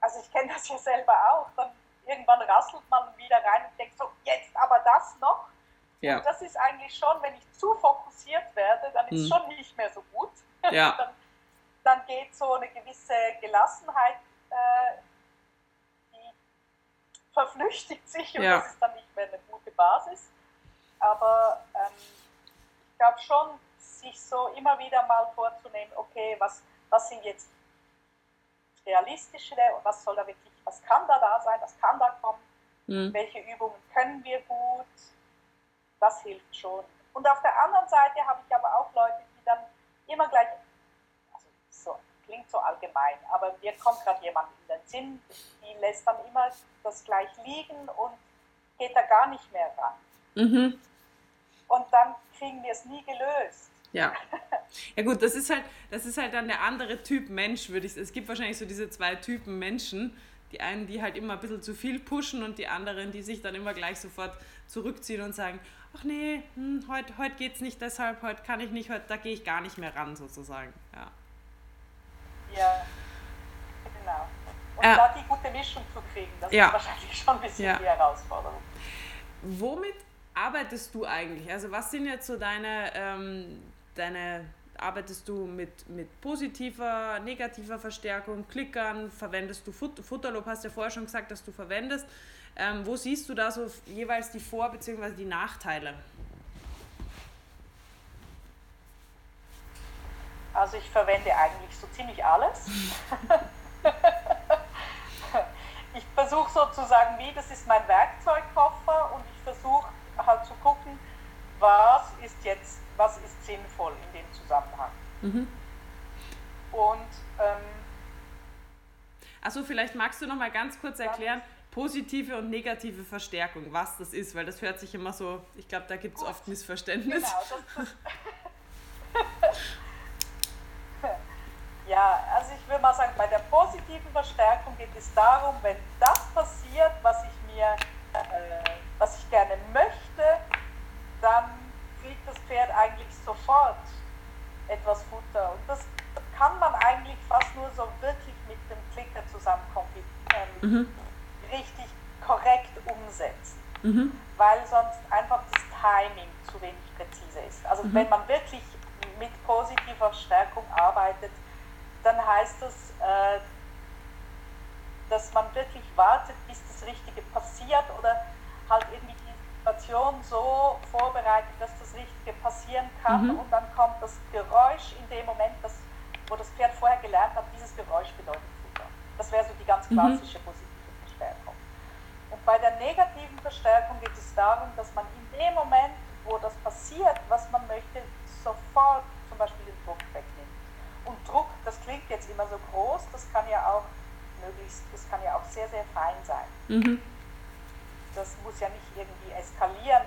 also ich kenne <laughs> das ja selber auch, dann irgendwann rasselt man wieder rein und denkt so, jetzt aber das noch. Ja. Und das ist eigentlich schon, wenn ich zu fokussiert werde, dann ist es mhm. schon nicht mehr so gut. <laughs> Ja. dann, dann, geht so eine gewisse Gelassenheit, äh, die verflüchtigt sich und ja. das ist dann nicht mehr eine gute Basis. Aber ähm, ich glaube schon, sich so immer wieder mal vorzunehmen, okay, was, was sind jetzt realistische und was soll da wirklich, was kann da da sein, was kann da kommen, mhm. welche Übungen können wir gut, das hilft schon. Und auf der anderen Seite habe ich aber auch Leute, die dann immer gleich, also so, klingt so allgemein, aber mir kommt gerade jemand in den Sinn, die lässt dann immer das gleich liegen und geht da gar nicht mehr ran. Mhm. Und dann kriegen wir es nie gelöst.
Ja. Ja gut, das ist halt, das ist halt dann der andere Typ Mensch, würde ich sagen. Es gibt wahrscheinlich so diese zwei Typen Menschen. Die einen, die halt immer ein bisschen zu viel pushen und die anderen, die sich dann immer gleich sofort zurückziehen und sagen, ach nee, hm, heute, heute geht es nicht deshalb, heute kann ich nicht, heute, da gehe ich gar nicht mehr ran sozusagen. Ja,
ja genau. Und äh, da die gute Mischung zu kriegen, das ja. ist wahrscheinlich schon ein bisschen ja. die Herausforderung.
Womit arbeitest du eigentlich? Also was sind jetzt so deine, ähm, deine arbeitest du mit, mit positiver, negativer Verstärkung, Klickern, verwendest du Fut Futterlob, hast ja vorher schon gesagt, dass du verwendest. Ähm, wo siehst du da so jeweils die Vor- bzw. die Nachteile?
Also ich verwende eigentlich so ziemlich alles. <laughs> ich versuche sozusagen wie, das ist mein Werkzeugkoffer und ich versuche halt zu gucken, was ist jetzt, was ist sinnvoll in dem Zusammenhang. Mhm. Und ähm,
also vielleicht magst du noch mal ganz kurz erklären, positive und negative Verstärkung, was das ist, weil das hört sich immer so, ich glaube, da gibt es oft Missverständnisse. Genau, <laughs>
ja, also ich würde mal sagen, bei der positiven Verstärkung geht es darum, wenn das passiert, was ich mir, äh, was ich gerne möchte, dann das Pferd eigentlich sofort etwas Futter. Und das kann man eigentlich fast nur so wirklich mit dem Klicker zusammenkommen, ähm, mhm. richtig korrekt umsetzen. Mhm. Weil sonst einfach das Timing zu wenig präzise ist. Also mhm. wenn man wirklich mit positiver Stärkung arbeitet, dann heißt das, äh, dass man wirklich wartet, bis das Richtige passiert oder halt irgendwie Situation so vorbereitet, dass das Richtige passieren kann mhm. und dann kommt das Geräusch in dem Moment, das, wo das Pferd vorher gelernt hat, dieses Geräusch bedeutet Futter. Das wäre so die ganz mhm. klassische positive Verstärkung. Und bei der negativen Verstärkung geht es darum, dass man in dem Moment, wo das passiert, was man möchte, sofort zum Beispiel den Druck wegnimmt. Und Druck, das klingt jetzt immer so groß, das kann ja auch möglichst, das kann ja auch sehr, sehr fein sein. Mhm das muss ja nicht irgendwie eskalieren. <laughs>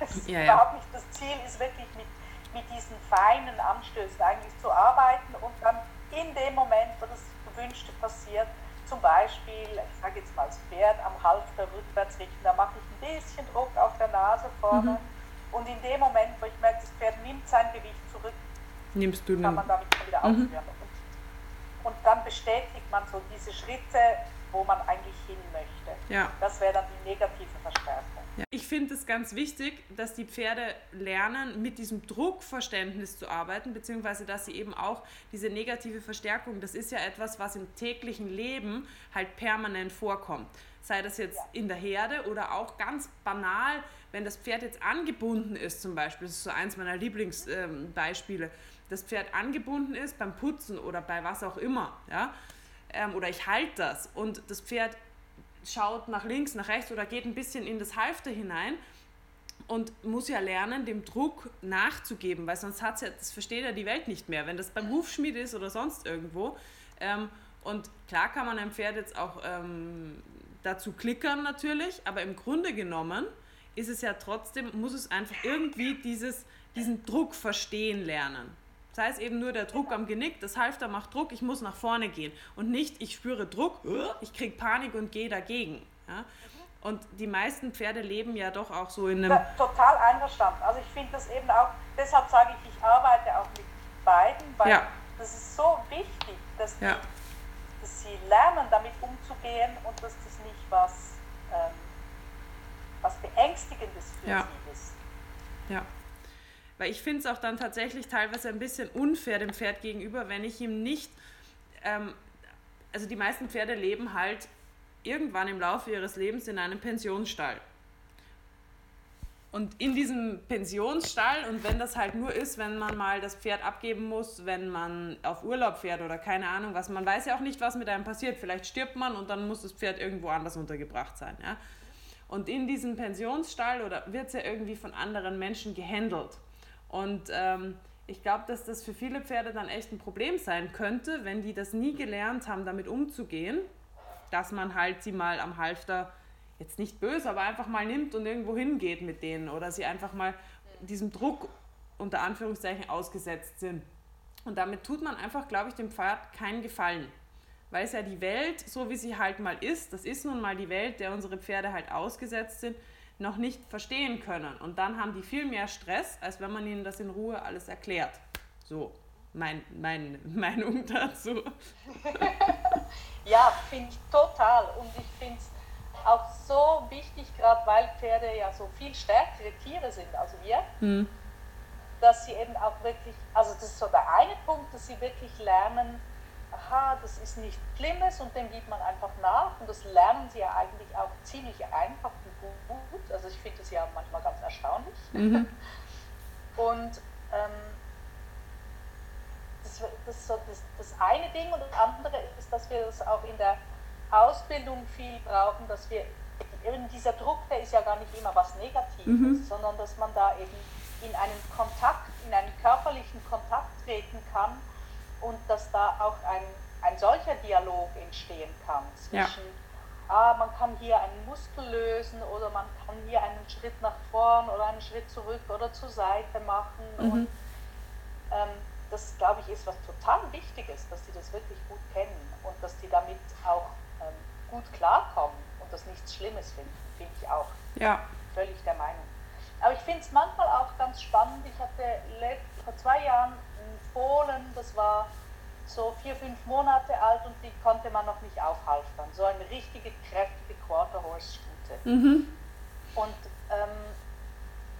Das ist ja, überhaupt nicht das Ziel, ist wirklich mit, mit diesen feinen Anstößen eigentlich zu arbeiten und dann in dem Moment, wo das Gewünschte passiert, zum Beispiel, ich sage jetzt mal das Pferd am Halfter rückwärts richten, da mache ich ein bisschen Druck auf der Nase vorne mhm. und in dem Moment, wo ich merke, das Pferd nimmt sein Gewicht zurück,
Nimmst du
kann man damit schon wieder mhm. ausführen. Und, und dann bestätigt man so diese Schritte wo man eigentlich hin möchte. Ja. Das wäre dann die negative Verstärkung.
Ja. Ich finde es ganz wichtig, dass die Pferde lernen, mit diesem Druckverständnis zu arbeiten, beziehungsweise dass sie eben auch diese negative Verstärkung, das ist ja etwas, was im täglichen Leben halt permanent vorkommt. Sei das jetzt ja. in der Herde oder auch ganz banal, wenn das Pferd jetzt angebunden ist zum Beispiel. Das ist so eins meiner Lieblingsbeispiele. Ähm, das Pferd angebunden ist beim Putzen oder bei was auch immer, ja, ähm, oder ich halte das und das Pferd schaut nach links, nach rechts oder geht ein bisschen in das Halfter hinein und muss ja lernen, dem Druck nachzugeben, weil sonst hat ja, das versteht ja die Welt nicht mehr, wenn das beim Hufschmied ist oder sonst irgendwo. Ähm, und klar kann man einem Pferd jetzt auch ähm, dazu klickern natürlich, aber im Grunde genommen ist es ja trotzdem, muss es einfach irgendwie dieses, diesen Druck verstehen lernen. Sei es eben nur der Druck am Genick, das Halfter macht Druck, ich muss nach vorne gehen. Und nicht, ich spüre Druck, ich kriege Panik und gehe dagegen. Ja? Und die meisten Pferde leben ja doch auch so in einem. Ja,
total einverstanden. Also ich finde das eben auch, deshalb sage ich, ich arbeite auch mit beiden, weil ja. das ist so wichtig, dass, die, dass sie lernen, damit umzugehen und dass das nicht was, ähm, was Beängstigendes für sie ist.
Ja. Weil ich finde es auch dann tatsächlich teilweise ein bisschen unfair dem Pferd gegenüber, wenn ich ihm nicht, ähm, also die meisten Pferde leben halt irgendwann im Laufe ihres Lebens in einem Pensionsstall. Und in diesem Pensionsstall, und wenn das halt nur ist, wenn man mal das Pferd abgeben muss, wenn man auf Urlaub fährt oder keine Ahnung was, man weiß ja auch nicht, was mit einem passiert. Vielleicht stirbt man und dann muss das Pferd irgendwo anders untergebracht sein. Ja? Und in diesem Pensionsstall oder wird es ja irgendwie von anderen Menschen gehandelt. Und ähm, ich glaube, dass das für viele Pferde dann echt ein Problem sein könnte, wenn die das nie gelernt haben, damit umzugehen, dass man halt sie mal am Halfter jetzt nicht böse, aber einfach mal nimmt und irgendwo hingeht mit denen oder sie einfach mal diesem Druck unter Anführungszeichen ausgesetzt sind. Und damit tut man einfach, glaube ich, dem Pferd keinen Gefallen. Weil es ja die Welt, so wie sie halt mal ist, das ist nun mal die Welt, der unsere Pferde halt ausgesetzt sind, noch nicht verstehen können. Und dann haben die viel mehr Stress, als wenn man ihnen das in Ruhe alles erklärt. So, mein, meine <laughs> Meinung dazu.
ja, finde ich total. Und ich finde es auch so wichtig, gerade weil Pferde ja so viel stärkere Tiere sind als wir, hm. dass sie eben auch wirklich, also das ist so der eine Punkt, dass sie wirklich lernen, aha, das ist nichts Schlimmes und dem gibt man einfach nach. Und das lernen sie ja eigentlich auch ziemlich einfach und gut. Also ich finde das ja manchmal ganz erstaunlich. Mhm. <laughs> Und ähm, das, das so das, das eine Ding und das andere ist, dass wir das auch in der Ausbildung viel brauchen, dass wir eben dieser Druck, der ist ja gar nicht immer was Negatives, mhm. sondern dass man da eben in einen Kontakt, in einen körperlichen Kontakt treten kann und dass da auch ein, ein solcher Dialog entstehen kann zwischen, ja. ah, man kann hier einen Muskel lösen oder man kann hier einen Schritt nach vorn oder einen Schritt zurück oder zur Seite machen. Mhm. Und ähm, das, glaube ich, ist was total Wichtiges, dass die das wirklich gut kennen und dass die damit auch ähm, gut klarkommen und das nichts Schlimmes finden, finde ich auch.
Ja.
Völlig der Meinung. Aber ich finde es manchmal auch ganz spannend. Ich hatte vor zwei Jahren Fohlen, das war so vier, fünf Monate alt und die konnte man noch nicht aufhalten. So eine richtige, kräftige Quarter Horse Stute. Mhm. Und ähm,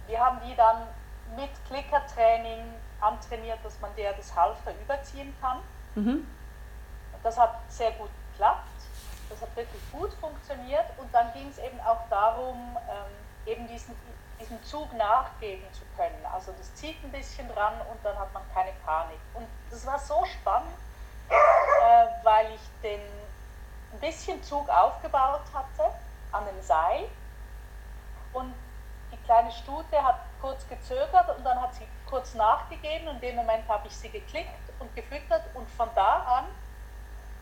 wir haben die dann mit Klickertraining antrainiert, dass man der das Halfter überziehen kann. Mhm. Das hat sehr gut geklappt. Das hat wirklich gut funktioniert. Und dann ging es eben auch darum, ähm, eben diesen diesem Zug nachgeben zu können. Also das zieht ein bisschen dran und dann hat man keine Panik. Und das war so spannend, äh, weil ich den ein bisschen Zug aufgebaut hatte an dem Seil und die kleine Stute hat kurz gezögert und dann hat sie kurz nachgegeben. In dem Moment habe ich sie geklickt und gefüttert und von da an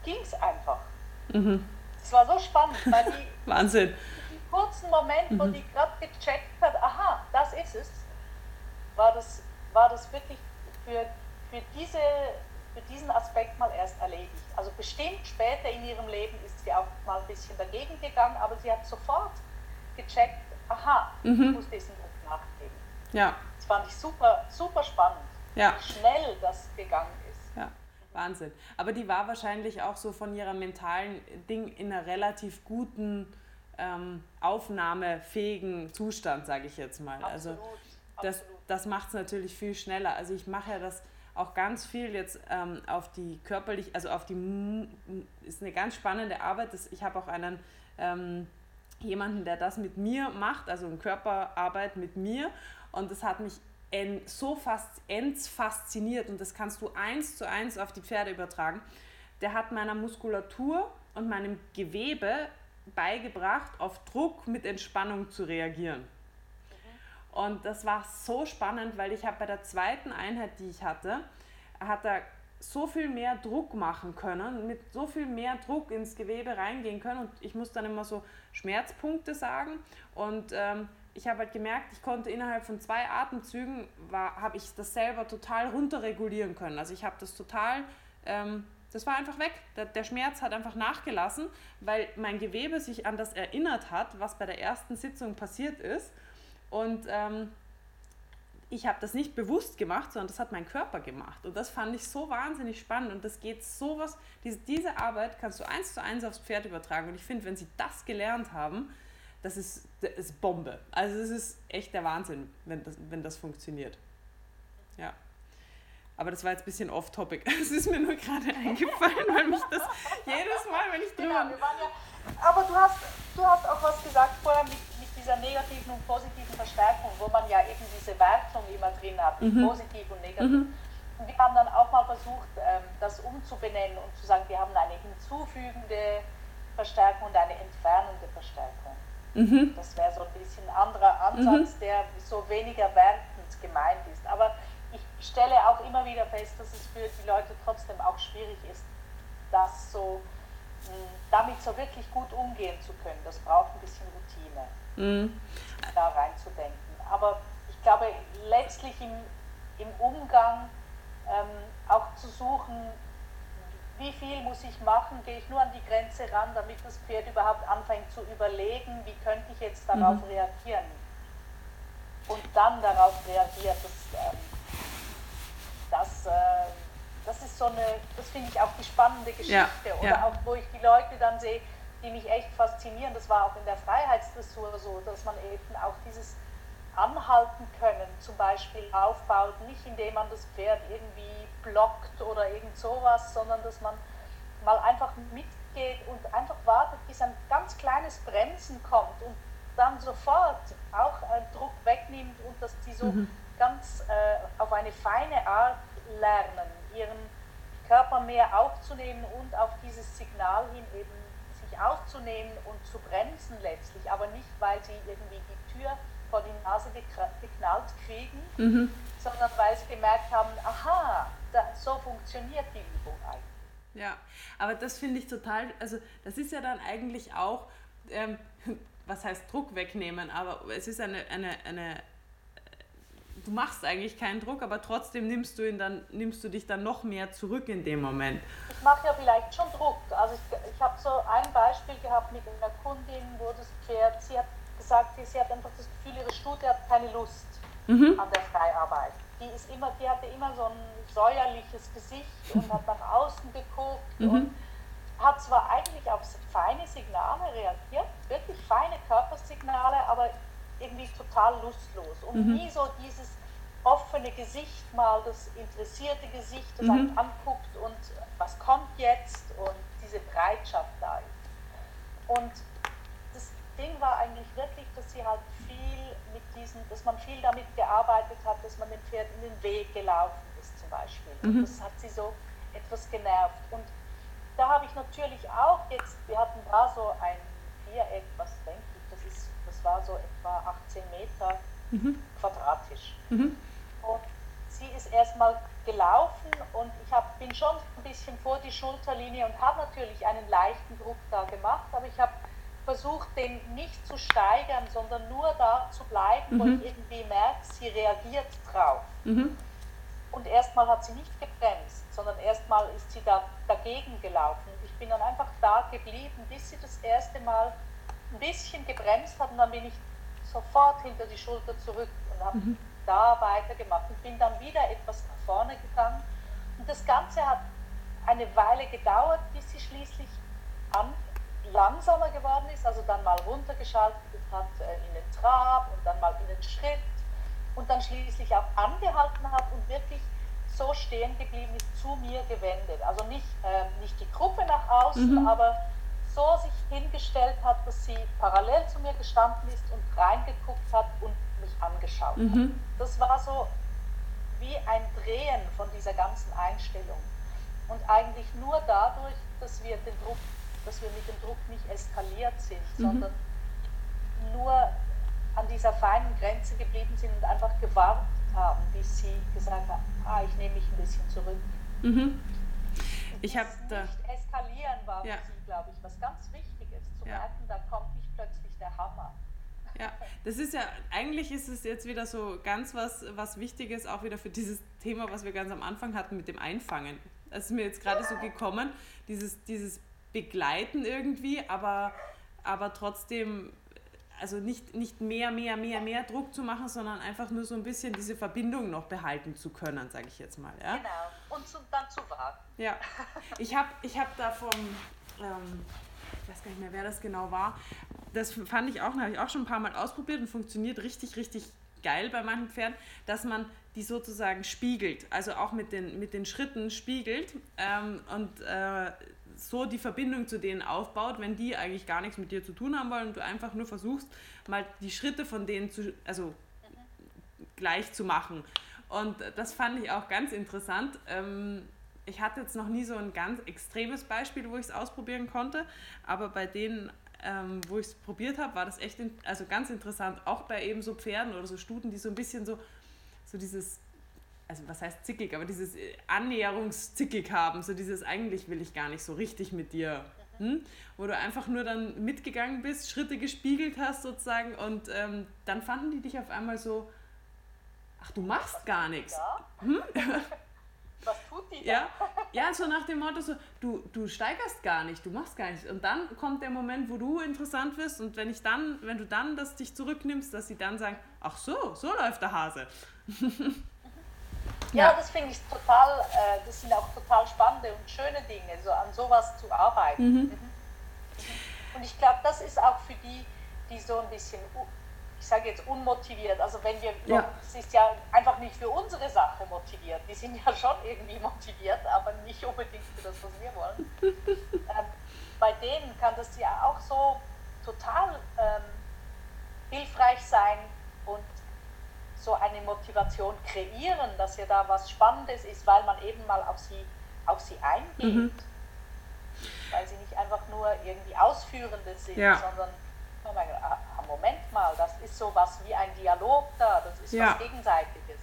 ging es einfach. Mhm. Das war so spannend, weil die <laughs>
Wahnsinn
kurzen Moment, wo mhm. die gerade gecheckt hat, aha, das ist es, war das, war das wirklich für, für, diese, für diesen Aspekt mal erst erledigt. Also bestimmt später in ihrem Leben ist sie auch mal ein bisschen dagegen gegangen, aber sie hat sofort gecheckt, aha, mhm. ich muss diesen Druck nachgeben.
Ja.
Das fand ich super, super spannend,
ja.
wie schnell das gegangen ist.
Ja. Wahnsinn. Aber die war wahrscheinlich auch so von ihrer mentalen Ding in einer relativ guten, ähm, aufnahmefähigen Zustand, sage ich jetzt mal. Absolut, also das, das macht es natürlich viel schneller. Also ich mache ja das auch ganz viel jetzt ähm, auf die körperlich, also auf die, ist eine ganz spannende Arbeit. Das, ich habe auch einen, ähm, jemanden, der das mit mir macht, also eine Körperarbeit mit mir und das hat mich en, so fast, ends fasziniert und das kannst du eins zu eins auf die Pferde übertragen. Der hat meiner Muskulatur und meinem Gewebe beigebracht, auf Druck mit Entspannung zu reagieren. Und das war so spannend, weil ich habe bei der zweiten Einheit, die ich hatte, hat er so viel mehr Druck machen können, mit so viel mehr Druck ins Gewebe reingehen können. Und ich muss dann immer so Schmerzpunkte sagen. Und ähm, ich habe halt gemerkt, ich konnte innerhalb von zwei Atemzügen, habe ich das selber total runterregulieren können. Also ich habe das total, ähm, das war einfach weg. Der, Schmerz hat einfach nachgelassen, weil mein Gewebe sich an das erinnert hat, was bei der ersten Sitzung passiert ist. Und ähm, ich habe das nicht bewusst gemacht, sondern das hat mein Körper gemacht. Und das fand ich so wahnsinnig spannend. Und das geht sowas, diese, diese Arbeit kannst du eins zu eins aufs Pferd übertragen. Und ich finde, wenn sie das gelernt haben, das ist, das ist Bombe. Also es ist echt der Wahnsinn, wenn das, wenn das funktioniert. Ja. Aber das war jetzt ein bisschen off-topic. <laughs> Es ist mir nur gerade eingefallen, weil mich das jedes Mal, wenn ich drüber... Ja,
ja, aber du hast, du hast auch was gesagt vorher mit dieser negativen und positiven Verstärkung, wo man ja eben diese Wertung immer drin hat, mhm. positiv und negativ. Mhm. Und wir haben dann auch mal versucht, ähm, das umzubenennen und zu sagen, wir haben eine hinzufügende Verstärkung und eine entfernende Verstärkung. Mhm. Das wäre so ein bisschen ein anderer Ansatz, mhm. der so weniger wertend gemeint ist. Aber ich stelle auch immer wieder fest, dass es für die Leute trotzdem auch schwierig ist, das so damit so wirklich gut umgehen zu können. Das braucht ein bisschen Routine mhm. da reinzudenken. Aber ich glaube, letztlich im, im Umgang ähm, auch zu suchen, wie viel muss ich machen, gehe ich nur an die Grenze ran, damit das Pferd überhaupt anfängt zu überlegen, wie könnte ich jetzt darauf mhm. reagieren. Und dann darauf reagiert, das, ähm, das, äh, das ist so eine, das finde ich auch die spannende Geschichte. Ja, Oder ja. auch, wo ich die Leute dann sehe, die mich echt faszinieren. Das war auch in der Freiheitsdressur so, dass man eben auch dieses Anhalten können zum Beispiel aufbaut, nicht indem man das Pferd irgendwie blockt oder irgend sowas, sondern dass man mal einfach mitgeht und einfach wartet, bis ein ganz kleines Bremsen kommt und dann sofort auch einen Druck wegnimmt und dass die so mhm. Ganz äh, auf eine feine Art lernen, ihren Körper mehr aufzunehmen und auf dieses Signal hin eben aufzunehmen und zu bremsen letztlich, aber nicht, weil sie irgendwie die Tür vor die Nase geknallt kriegen, mhm. sondern weil sie gemerkt haben, aha, da, so funktioniert die Übung eigentlich.
Ja, aber das finde ich total, also das ist ja dann eigentlich auch, ähm, <laughs> was heißt Druck wegnehmen, aber es ist eine, eine, eine du machst eigentlich keinen Druck, aber trotzdem nimmst du, ihn dann, nimmst du dich dann noch mehr zurück in dem Moment.
Ich mache ja vielleicht schon Druck. Also ich, ich habe so ein Beispiel gehabt mit einer Kundin, wo das Pferd, sie hat gesagt, sie hat einfach das Gefühl, ihre Stute hat keine Lust mhm. an der Freiarbeit. Die, ist immer, die hatte immer so ein säuerliches Gesicht <laughs> und hat nach außen geguckt mhm. und hat zwar eigentlich auf feine Signale reagiert, wirklich feine Körpersignale, aber irgendwie total lustlos und mhm. nie so dieses offene Gesicht mal, das interessierte Gesicht, das mhm. einen anguckt und was kommt jetzt und diese Bereitschaft da ist. Und das Ding war eigentlich wirklich, dass sie halt viel mit diesen, dass man viel damit gearbeitet hat, dass man dem Pferd in den Weg gelaufen ist zum Beispiel. Mhm. das hat sie so etwas genervt. Und da habe ich natürlich auch jetzt, wir hatten da so ein Viereck, was denke war so etwa 18 Meter mhm. quadratisch. Mhm. Und sie ist erstmal gelaufen und ich hab, bin schon ein bisschen vor die Schulterlinie und habe natürlich einen leichten Druck da gemacht, aber ich habe versucht, den nicht zu steigern, sondern nur da zu bleiben, mhm. wo ich irgendwie merke, sie reagiert drauf. Mhm. Und erstmal hat sie nicht gebremst, sondern erstmal ist sie da dagegen gelaufen. Ich bin dann einfach da geblieben, bis sie das erste Mal ein bisschen gebremst hat und dann bin ich sofort hinter die Schulter zurück und habe mhm. da weitergemacht und bin dann wieder etwas nach vorne gegangen. Und das Ganze hat eine Weile gedauert, bis sie schließlich an, langsamer geworden ist, also dann mal runtergeschaltet hat äh, in den Trab und dann mal in den Schritt und dann schließlich auch angehalten hat und wirklich so stehen geblieben ist, zu mir gewendet. Also nicht, äh, nicht die Gruppe nach außen, mhm. aber so sich hingestellt hat, dass sie parallel zu mir gestanden ist und reingeguckt hat und mich angeschaut mhm. hat. Das war so wie ein Drehen von dieser ganzen Einstellung. Und eigentlich nur dadurch, dass wir, den Druck, dass wir mit dem Druck nicht eskaliert sind, mhm. sondern nur an dieser feinen Grenze geblieben sind und einfach gewartet haben, bis sie gesagt hat, ah, ich nehme mich ein bisschen zurück. Mhm.
Ich habe
da nicht eskalieren war ja. für sie, glaube ich, was ganz wichtig ist, zu ja. merken, da kommt nicht plötzlich der Hammer.
Ja, das ist ja, eigentlich ist es jetzt wieder so ganz was, was Wichtiges, auch wieder für dieses Thema, was wir ganz am Anfang hatten mit dem Einfangen. Das ist mir jetzt gerade so gekommen, dieses, dieses Begleiten irgendwie, aber, aber trotzdem also nicht, nicht mehr, mehr, mehr, mehr Druck zu machen, sondern einfach nur so ein bisschen diese Verbindung noch behalten zu können, sage ich jetzt mal. Ja?
Genau, und zu, dann zu warten.
Ja, ich habe ich hab da vom, ähm, ich weiß gar nicht mehr, wer das genau war, das fand ich auch, habe ich auch schon ein paar Mal ausprobiert und funktioniert richtig, richtig geil bei manchen Pferden, dass man die sozusagen spiegelt, also auch mit den, mit den Schritten spiegelt ähm, und äh, so die Verbindung zu denen aufbaut, wenn die eigentlich gar nichts mit dir zu tun haben wollen und du einfach nur versuchst, mal die Schritte von denen zu, also gleich zu machen. Und das fand ich auch ganz interessant. Ähm, ich hatte jetzt noch nie so ein ganz extremes Beispiel, wo ich es ausprobieren konnte, aber bei denen, ähm, wo ich es probiert habe, war das echt also ganz interessant. Auch bei eben so Pferden oder so Stuten, die so ein bisschen so, so dieses also was heißt zickig, aber dieses äh, Annäherungszickig haben, so dieses eigentlich will ich gar nicht so richtig mit dir, hm? wo du einfach nur dann mitgegangen bist, Schritte gespiegelt hast sozusagen und ähm, dann fanden die dich auf einmal so, ach du machst was gar nichts. Hm? <laughs>
Was tut die
da? Ja, <laughs> ja, so nach dem Motto, so, du, du steigerst gar nicht, du machst gar nichts. Und dann kommt der Moment, wo du interessant wirst und wenn ich dann, wenn du dann das dich zurücknimmst, dass sie dann sagen, ach so, so läuft der Hase.
Ja, das finde ich total, äh, das sind auch total spannende und schöne Dinge, so an sowas zu arbeiten. Mhm. mhm. Und ich glaube, das ist auch für die, die so ein bisschen, sage jetzt unmotiviert, also wenn wir, ja. es ist ja einfach nicht für unsere Sache motiviert, die sind ja schon irgendwie motiviert, aber nicht unbedingt für das, was wir wollen. <laughs> ähm, bei denen kann das ja auch so total ähm, hilfreich sein und so eine Motivation kreieren, dass ja da was Spannendes ist, weil man eben mal auf sie, auf sie eingeht. Mhm. Weil sie nicht einfach nur irgendwie Ausführende sind, ja. sondern ah, Moment mal, das ist so was wie ein Dialog da, das ist ja. was Gegenseitiges.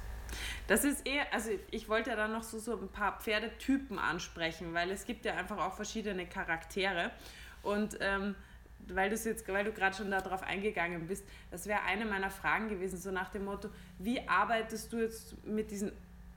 Das ist eher, also ich wollte ja dann noch so, so ein paar Pferdetypen ansprechen, weil es gibt ja einfach auch verschiedene Charaktere. Und ähm, weil, jetzt, weil du gerade schon darauf eingegangen bist, das wäre eine meiner Fragen gewesen, so nach dem Motto, wie arbeitest du jetzt mit diesen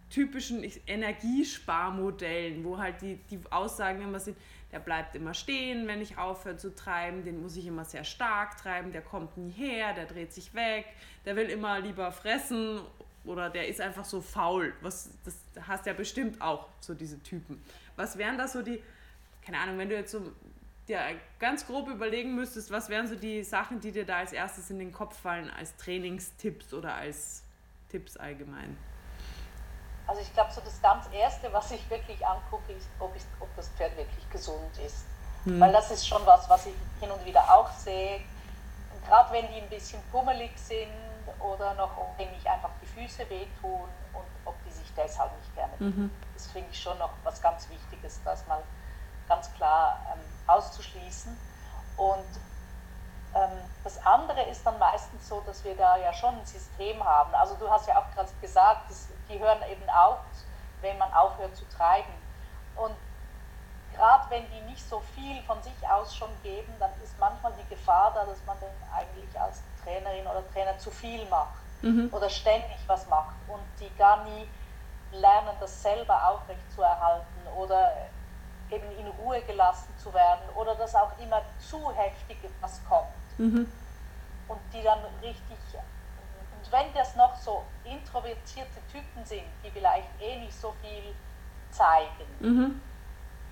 typischen Energiesparmodellen, wo halt die, die Aussagen immer sind, der bleibt immer stehen, wenn ich aufhöre zu treiben, den muss ich immer sehr stark treiben, der kommt nie her, der dreht sich weg, der will immer lieber fressen oder der ist einfach so faul. Was, das hast ja bestimmt auch so diese Typen. Was wären da so die, keine Ahnung, wenn du jetzt so dir ganz grob überlegen müsstest, was wären so die Sachen, die dir da als erstes in den Kopf fallen, als Trainingstipps oder als Tipps allgemein?
Also ich glaube, so das ganz Erste, was ich wirklich angucke, ist, ob, ich, ob das Pferd wirklich gesund ist. Hm. Weil das ist schon was, was ich hin und wieder auch sehe. Gerade wenn die ein bisschen pummelig sind oder noch wenn ich einfach die Füße wehtun und ob die sich deshalb nicht gerne mhm. Das finde ich schon noch was ganz Wichtiges, dass mal ganz klar ähm, auszuschließen. Und das andere ist dann meistens so, dass wir da ja schon ein System haben. Also du hast ja auch gerade gesagt, die hören eben auf, wenn man aufhört zu treiben. Und gerade wenn die nicht so viel von sich aus schon geben, dann ist manchmal die Gefahr da, dass man dann eigentlich als Trainerin oder Trainer zu viel macht mhm. oder ständig was macht und die gar nie lernen, das selber aufrecht zu erhalten oder eben in Ruhe gelassen zu werden oder dass auch immer zu heftig etwas kommt. Mhm. Und die dann richtig, und wenn das noch so introvertierte Typen sind, die vielleicht eh nicht so viel zeigen, mhm.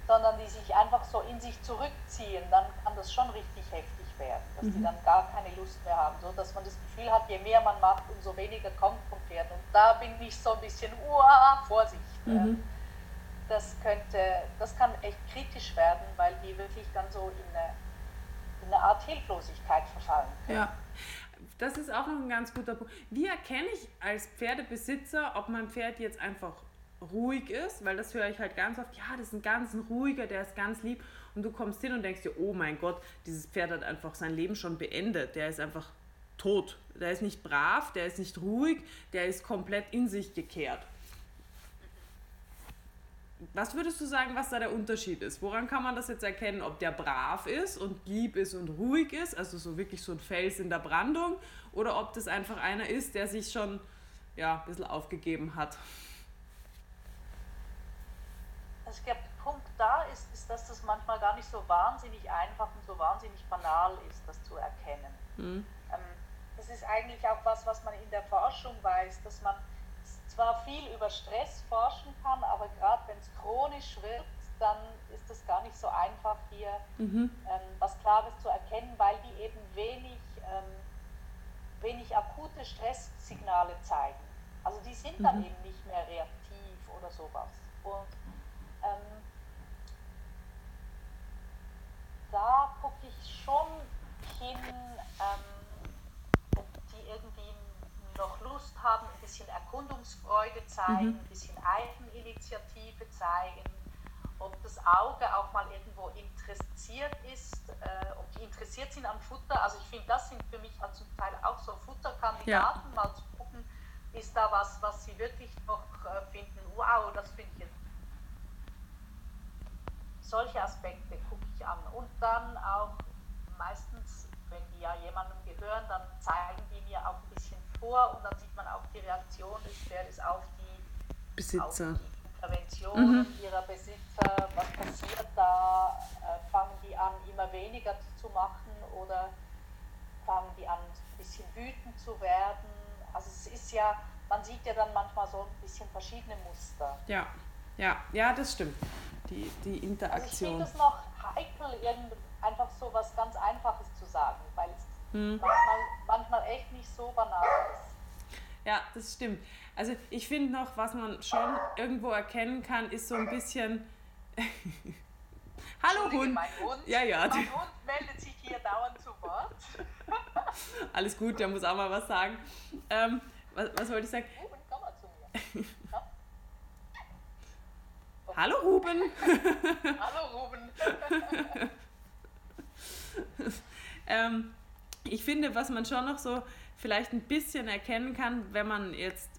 sondern die sich einfach so in sich zurückziehen, dann kann das schon richtig heftig werden, dass mhm. die dann gar keine Lust mehr haben, so dass man das Gefühl hat, je mehr man macht, umso weniger kommt vom Pferd. Und da bin ich so ein bisschen, uah, Vorsicht. Mhm. Das könnte, das kann echt kritisch werden, weil die wirklich dann so in eine, in eine Art Hilflosigkeit verfallen
können. Ja. Das ist auch noch ein ganz guter Punkt. Wie erkenne ich als Pferdebesitzer, ob mein Pferd jetzt einfach ruhig ist, weil das höre ich halt ganz oft, ja, das ist ein ganz ruhiger, der ist ganz lieb und du kommst hin und denkst dir, oh mein Gott, dieses Pferd hat einfach sein Leben schon beendet, der ist einfach tot, der ist nicht brav, der ist nicht ruhig, der ist komplett in sich gekehrt. Was würdest du sagen, was da der Unterschied ist? Woran kann man das jetzt erkennen, ob der brav ist und lieb ist und ruhig ist, also so wirklich so ein Fels in der Brandung, oder ob das einfach einer ist, der sich schon ja, ein bisschen aufgegeben hat?
Also ich glaube, der Punkt da ist, ist, dass das manchmal gar nicht so wahnsinnig einfach und so wahnsinnig banal ist, das zu erkennen. Mhm. Das ist eigentlich auch was, was man in der Forschung weiß, dass man zwar viel über Stress forschen kann, aber gerade wenn es chronisch wird, dann ist es gar nicht so einfach, hier mhm. ähm, was Klares zu erkennen, weil die eben wenig, ähm, wenig akute Stresssignale zeigen. Also die sind dann mhm. eben nicht mehr reaktiv oder sowas. Und ähm, da gucke ich schon hin, ähm, ob die irgendwie noch Lust haben, ein bisschen Erkundungsfreude zeigen, mhm. ein bisschen Eigeninitiative zeigen, ob das Auge auch mal irgendwo interessiert ist, äh, ob die interessiert sind am Futter. Also ich finde, das sind für mich halt zum Teil auch so Futterkandidaten, ja. mal zu gucken, ist da was, was sie wirklich noch äh, finden, wow, das finde ich jetzt. Solche Aspekte gucke ich an. Und dann auch meistens, wenn die ja jemandem gehören, dann zeigen die mir auch ein bisschen vor und dann sieht man auch die Reaktion des Pferdes auf die
Besitzer. Auf
die Interventionen mhm. ihrer Besitzer. Was passiert da? Äh, fangen die an, immer weniger zu machen oder fangen die an, ein bisschen wütend zu werden? Also es ist ja, man sieht ja dann manchmal so ein bisschen verschiedene Muster.
Ja, ja, ja, das stimmt. Die, die Interaktion. Also ich
finde es noch heikel, einfach so was ganz Einfaches zu sagen, weil es hm. manchmal, manchmal echt nicht so banal ist.
Ja, das stimmt. Also ich finde noch, was man schon irgendwo erkennen kann, ist so ein bisschen. <laughs> Hallo Hund.
Mein Hund.
Ja, ja.
Mein Hund meldet sich hier dauernd zu Wort. <laughs>
Alles gut, der muss auch mal was sagen. Ähm, was, was wollte ich sagen?
Ruben, komm mal zu mir. <laughs> Ja?
Hallo Ruben.
Hallo Ruben.
ähm, ich finde, was man schon noch so vielleicht ein bisschen erkennen kann, wenn man jetzt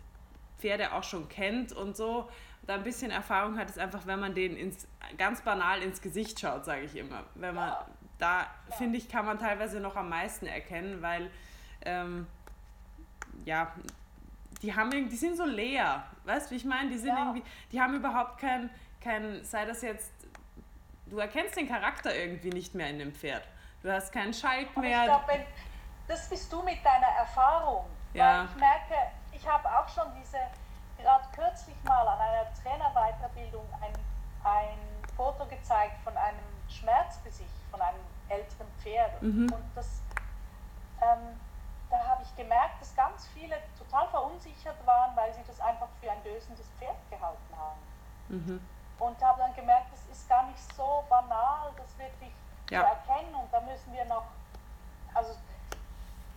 Pferde auch schon kennt und so, da ein bisschen Erfahrung hat, ist einfach, wenn man denen ins, ganz banal ins Gesicht schaut, sage ich immer. Wenn man, ja. da ja. finde ich, kann man teilweise noch am meisten erkennen, weil, ähm, ja, die haben die sind so leer, weißt du, wie ich meine? Die sind ja. irgendwie, die haben überhaupt kein, kein, sei das jetzt, du erkennst den Charakter irgendwie nicht mehr in dem Pferd. Du hast keinen Schalk mehr.
ich glaube, das bist du mit deiner Erfahrung. Ja. Weil ich merke, ich habe auch schon diese, gerade kürzlich mal an einer Trainerweiterbildung ein, ein Foto gezeigt von einem Schmerzgesicht, von einem älteren Pferd. Mhm. Und das, ähm, da habe ich gemerkt, dass ganz viele total verunsichert waren, weil sie das einfach für ein dösendes Pferd gehalten haben. Mhm. Und habe dann gemerkt, das ist gar nicht so banal, das wirklich ja. zu erkennen. Und da müssen wir noch, also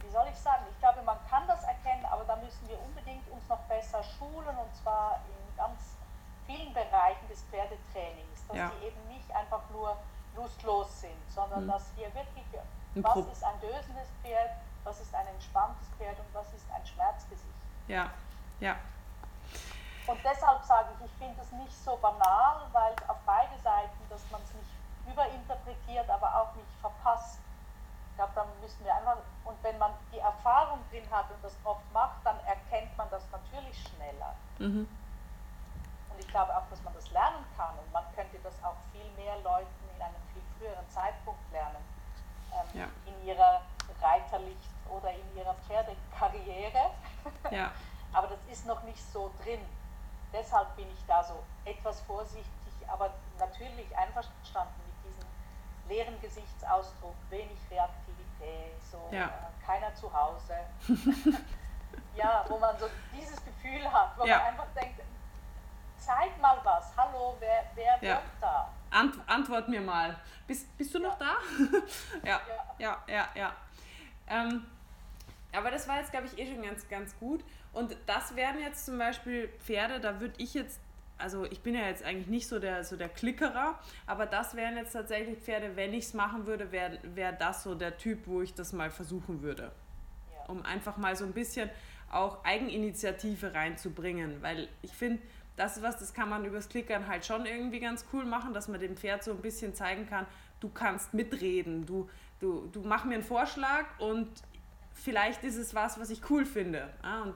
wie soll ich sagen, ich glaube, man kann das erkennen, aber da müssen wir unbedingt uns noch besser schulen und zwar in ganz vielen Bereichen des Pferdetrainings, dass ja. die eben nicht einfach nur lustlos sind, sondern mhm. dass wir wirklich, was ist ein dösendes Pferd, was ist ein entspanntes Pferd und was ist ein Schmerzgesicht.
Ja, ja.
Und deshalb sage ich, ich finde es nicht so banal, weil auf beide Seiten, dass man es nicht überinterpretiert, aber auch nicht verpasst. Ich glaube, da müssen wir einfach, und wenn man die Erfahrung drin hat und das oft macht, dann erkennt man das natürlich schneller. Mhm. Und ich glaube auch, dass man das lernen kann und man könnte das auch viel mehr Leuten in einem viel früheren Zeitpunkt lernen. Ähm, ja. In ihrer Reiterlicht oder in ihrer Pferdekarriere. <laughs> Ja. Aber das ist noch nicht so drin. Deshalb bin ich da so etwas vorsichtig ich aber natürlich einverstanden mit diesem leeren Gesichtsausdruck, wenig Reaktivität, so ja. äh, keiner zu Hause. <laughs> ja, wo man so dieses Gefühl hat, wo ja. man einfach denkt, zeig mal was, hallo, wer, wer ja. wird da?
Ant antwort mir mal. Bist, bist du noch da? <laughs> ja, ja, ja, ja. Ähm, aber das war jetzt, glaube ich, eh schon ganz, ganz gut. Und das wären jetzt zum Beispiel Pferde, da würde ich jetzt, also ich bin ja jetzt eigentlich nicht so der, so der Klickerer, aber das wären jetzt tatsächlich Pferde, wenn ich es machen würde, wäre wär das so der Typ, wo ich das mal versuchen würde. Ja. Um einfach mal so ein bisschen auch Eigeninitiative reinzubringen, weil ich finde, das ist was, das kann man übers Klickern halt schon irgendwie ganz cool machen, dass man dem Pferd so ein bisschen zeigen kann, du kannst mitreden, du, du, du mach mir einen Vorschlag und vielleicht ist es was, was ich cool finde. Und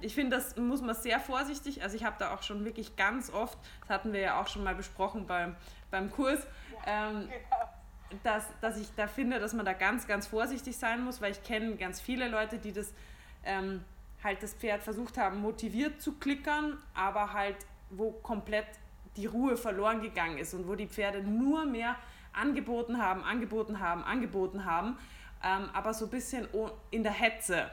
ich finde, das muss man sehr vorsichtig, also ich habe da auch schon wirklich ganz oft, das hatten wir ja auch schon mal besprochen beim, beim Kurs, ähm, genau. dass, dass ich da finde, dass man da ganz, ganz vorsichtig sein muss, weil ich kenne ganz viele Leute, die das ähm, halt das Pferd versucht haben, motiviert zu klickern, aber halt wo komplett die Ruhe verloren gegangen ist und wo die Pferde nur mehr angeboten haben, angeboten haben, angeboten haben, ähm, aber so ein bisschen in der Hetze.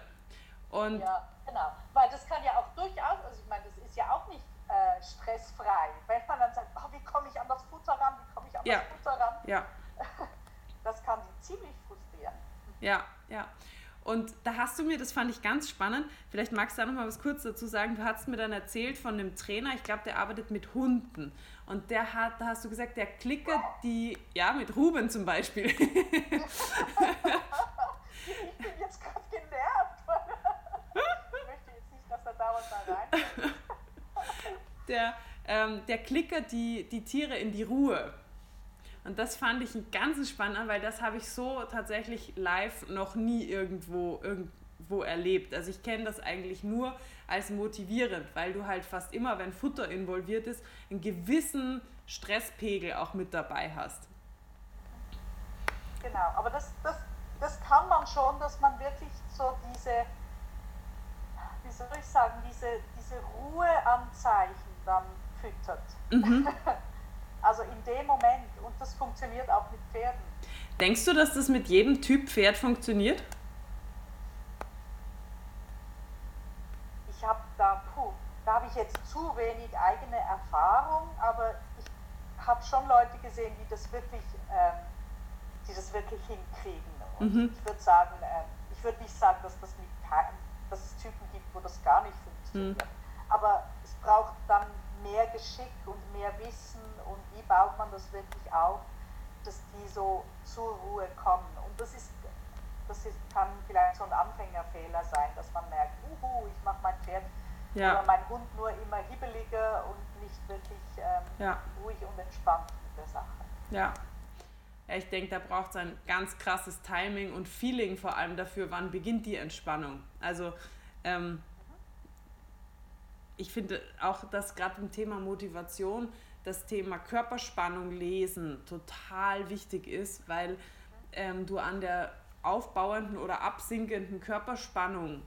Und ja, genau. Weil das kann ja auch durchaus, also ich meine, das ist ja auch nicht äh, stressfrei. Wenn man dann sagt, oh, wie komme ich an das Futter ran, wie komme ich an ja. das Futter ran,
ja. <laughs>
das kann die ziemlich frustrieren.
Ja, ja. Und da hast du mir, das fand ich ganz spannend, vielleicht magst du da noch mal was kurz dazu sagen. Du hast mir dann erzählt von einem Trainer, ich glaube, der arbeitet mit Hunden. Und der hat, da hast du gesagt, der klickert die, ja, mit Ruben zum Beispiel. <laughs> <laughs> ich bin
jetzt gerade genervt. ich möchte jetzt nicht, dass er dauernd da rein. <laughs>
der, ähm, der klickert die, die Tiere in die Ruhe. Und das fand ich ganz spannend, weil das habe ich so tatsächlich live noch nie irgendwo, irgendwo erlebt. Also ich kenne das eigentlich nur als motivierend, weil du halt fast immer, wenn Futter involviert ist, einen gewissen Stresspegel auch mit dabei hast.
Genau, aber das, das, das kann man schon, dass man wirklich so diese, soll ich sagen, diese, diese Ruheanzeichen dann füttert. Mhm. <laughs> Also in dem Moment. Und das funktioniert auch mit Pferden.
Denkst du, dass das mit jedem Typ Pferd funktioniert?
Ich habe da, puh, da habe ich jetzt zu wenig eigene Erfahrung, aber ich habe schon Leute gesehen, die das wirklich, ähm, die das wirklich hinkriegen. Und mhm. ich würde sagen, äh, ich würde nicht sagen, dass, das nicht, dass es Typen gibt, wo das gar nicht funktioniert. Mhm. Aber es braucht dann mehr Geschick und mehr Wissen und wie baut man das wirklich auf, dass die so zur Ruhe kommen. Und das ist, das ist, kann vielleicht so ein Anfängerfehler sein, dass man merkt, uhu, ich mache mein Pferd ja. oder mein Hund nur immer hibbeliger und nicht wirklich ähm, ja. ruhig und entspannt mit der Sache.
Ja. Ich denke, da braucht es ein ganz krasses Timing und Feeling vor allem dafür, wann beginnt die Entspannung. Also ähm, ich finde auch, dass gerade im Thema Motivation das Thema Körperspannung lesen total wichtig ist, weil ähm, du an der aufbauenden oder absinkenden Körperspannung,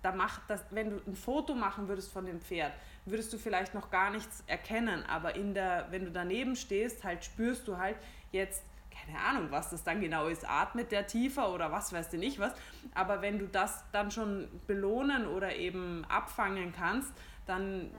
da macht das, wenn du ein Foto machen würdest von dem Pferd, würdest du vielleicht noch gar nichts erkennen, aber in der, wenn du daneben stehst, halt spürst du halt jetzt, keine Ahnung, was das dann genau ist, atmet der tiefer oder was weiß denn ich was, aber wenn du das dann schon belohnen oder eben abfangen kannst, dann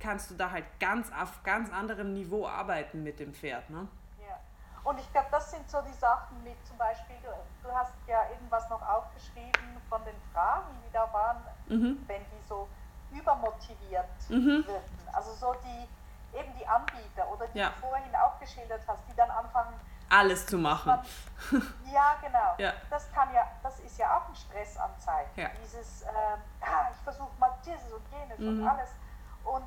kannst du da halt ganz auf ganz anderem Niveau arbeiten mit dem Pferd. Ne?
Ja. Und ich glaube, das sind so die Sachen mit zum Beispiel, du, du hast ja irgendwas noch aufgeschrieben von den Fragen, die da waren, mhm. wenn die so übermotiviert mhm. wirken. Also so die, eben die Anbieter oder die ja. du vorhin auch geschildert hast, die dann anfangen,
alles zu machen. Man, <laughs>
ja, genau. Ja. Das kann ja, das ist ja auch ein Stressanzeichen. Ja. Dieses, äh, ich versuche mal dieses und jenes mhm. und alles. Und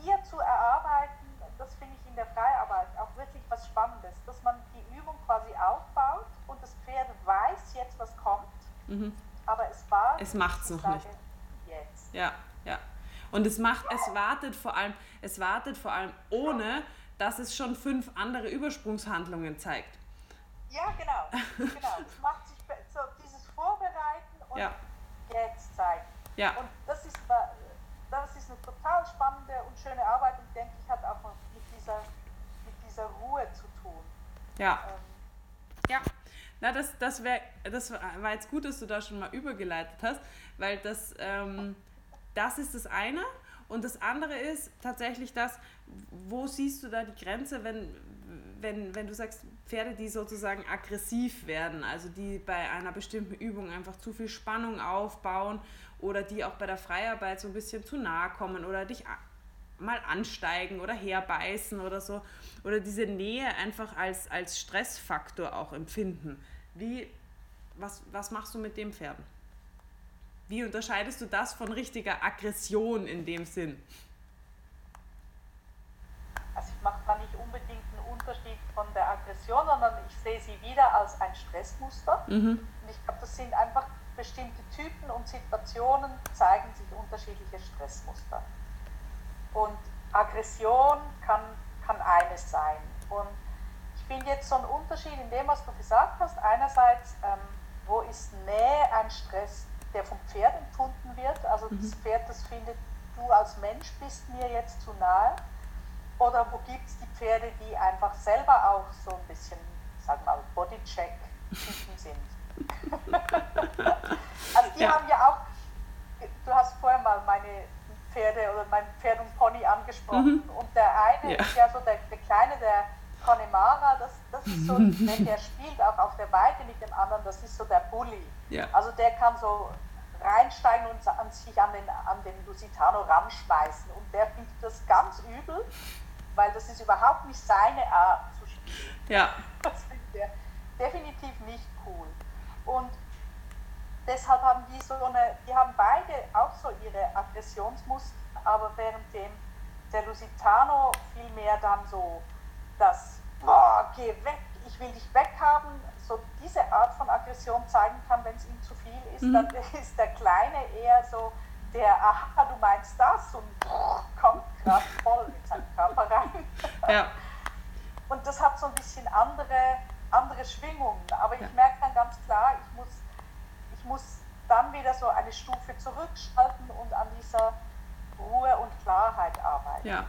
hier zu erarbeiten, das finde ich in der Freiarbeit auch wirklich was Spannendes, dass man die Übung quasi aufbaut und das Pferd weiß jetzt, was kommt, mhm. aber es war.
Es macht es noch sage, nicht.
Jetzt.
Ja, ja. Und es macht, es wartet vor allem, es wartet vor allem ohne, dass es schon fünf andere Übersprungshandlungen zeigt.
Ja, genau. genau. Es macht sich so dieses Vorbereiten und ja. jetzt zeigen.
Ja.
Und das ist das ist eine total spannende und schöne Arbeit und denke ich hat auch mit dieser
Ja. Ähm, ja. Na, das, das, wär, das war jetzt gut, dass du da schon mal übergeleitet hast, weil das, ähm, das ist das eine. Und das andere ist tatsächlich das, wo siehst du da die Grenze, wenn, wenn, wenn du sagst, Pferde, die sozusagen aggressiv werden, also die bei einer bestimmten Übung einfach zu viel Spannung aufbauen oder die auch bei der Freiarbeit so ein bisschen zu nahe kommen oder dich mal ansteigen oder herbeißen oder so oder diese Nähe einfach als, als Stressfaktor auch empfinden. Wie, was, was machst du mit dem Pferden? Wie unterscheidest du das von richtiger Aggression in dem Sinn?
Also ich mache da nicht unbedingt einen Unterschied von der Aggression, sondern ich sehe sie wieder als ein Stressmuster. Mhm. Und ich glaube, das sind einfach bestimmte Typen und Situationen zeigen sich unterschiedliche Stressmuster. Und Aggression kann, kann eines sein. Und ich finde jetzt so einen Unterschied in dem, was du gesagt hast. Einerseits, ähm, wo ist Nähe ein Stress, der vom Pferd empfunden wird? Also mhm. das Pferd, das findet, du als Mensch bist mir jetzt zu nahe. Oder wo gibt es die Pferde, die einfach selber auch so ein bisschen, sag mal, Bodycheck-Typen sind? <laughs> also die ja. haben ja auch, du hast vorher mal meine Pferde oder mein Pferd und Pony angesprochen. Mhm. Und der eine ja. ist ja so der, der Kleine, der Connemara, das, das ist so, <laughs> wenn der spielt auch auf der Weite mit dem anderen, das ist so der Bully. Ja. Also der kann so reinsteigen und an sich an den, an den Lusitano ranschmeißen. Und der findet das ganz übel, weil das ist überhaupt nicht seine Art zu spielen. Ja. <laughs> Das findet er definitiv nicht cool. Und deshalb haben die so eine, die haben beide auch so ihre Aggressionsmuster, aber während dem der Lusitano vielmehr dann so das, boah, geh weg, ich will dich weghaben, so diese Art von Aggression zeigen kann, wenn es ihm zu viel ist, mhm. dann <laughs> ist der Kleine eher so der, aha, du meinst das und kommt gerade voll mit seinem Körper rein. <laughs> Ja. Und das hat so ein bisschen andere, andere Schwingungen, aber ich ja. merke dann ganz klar, ich muss ich muss dann wieder so eine Stufe zurückschalten und an dieser Ruhe und Klarheit arbeiten. Ja.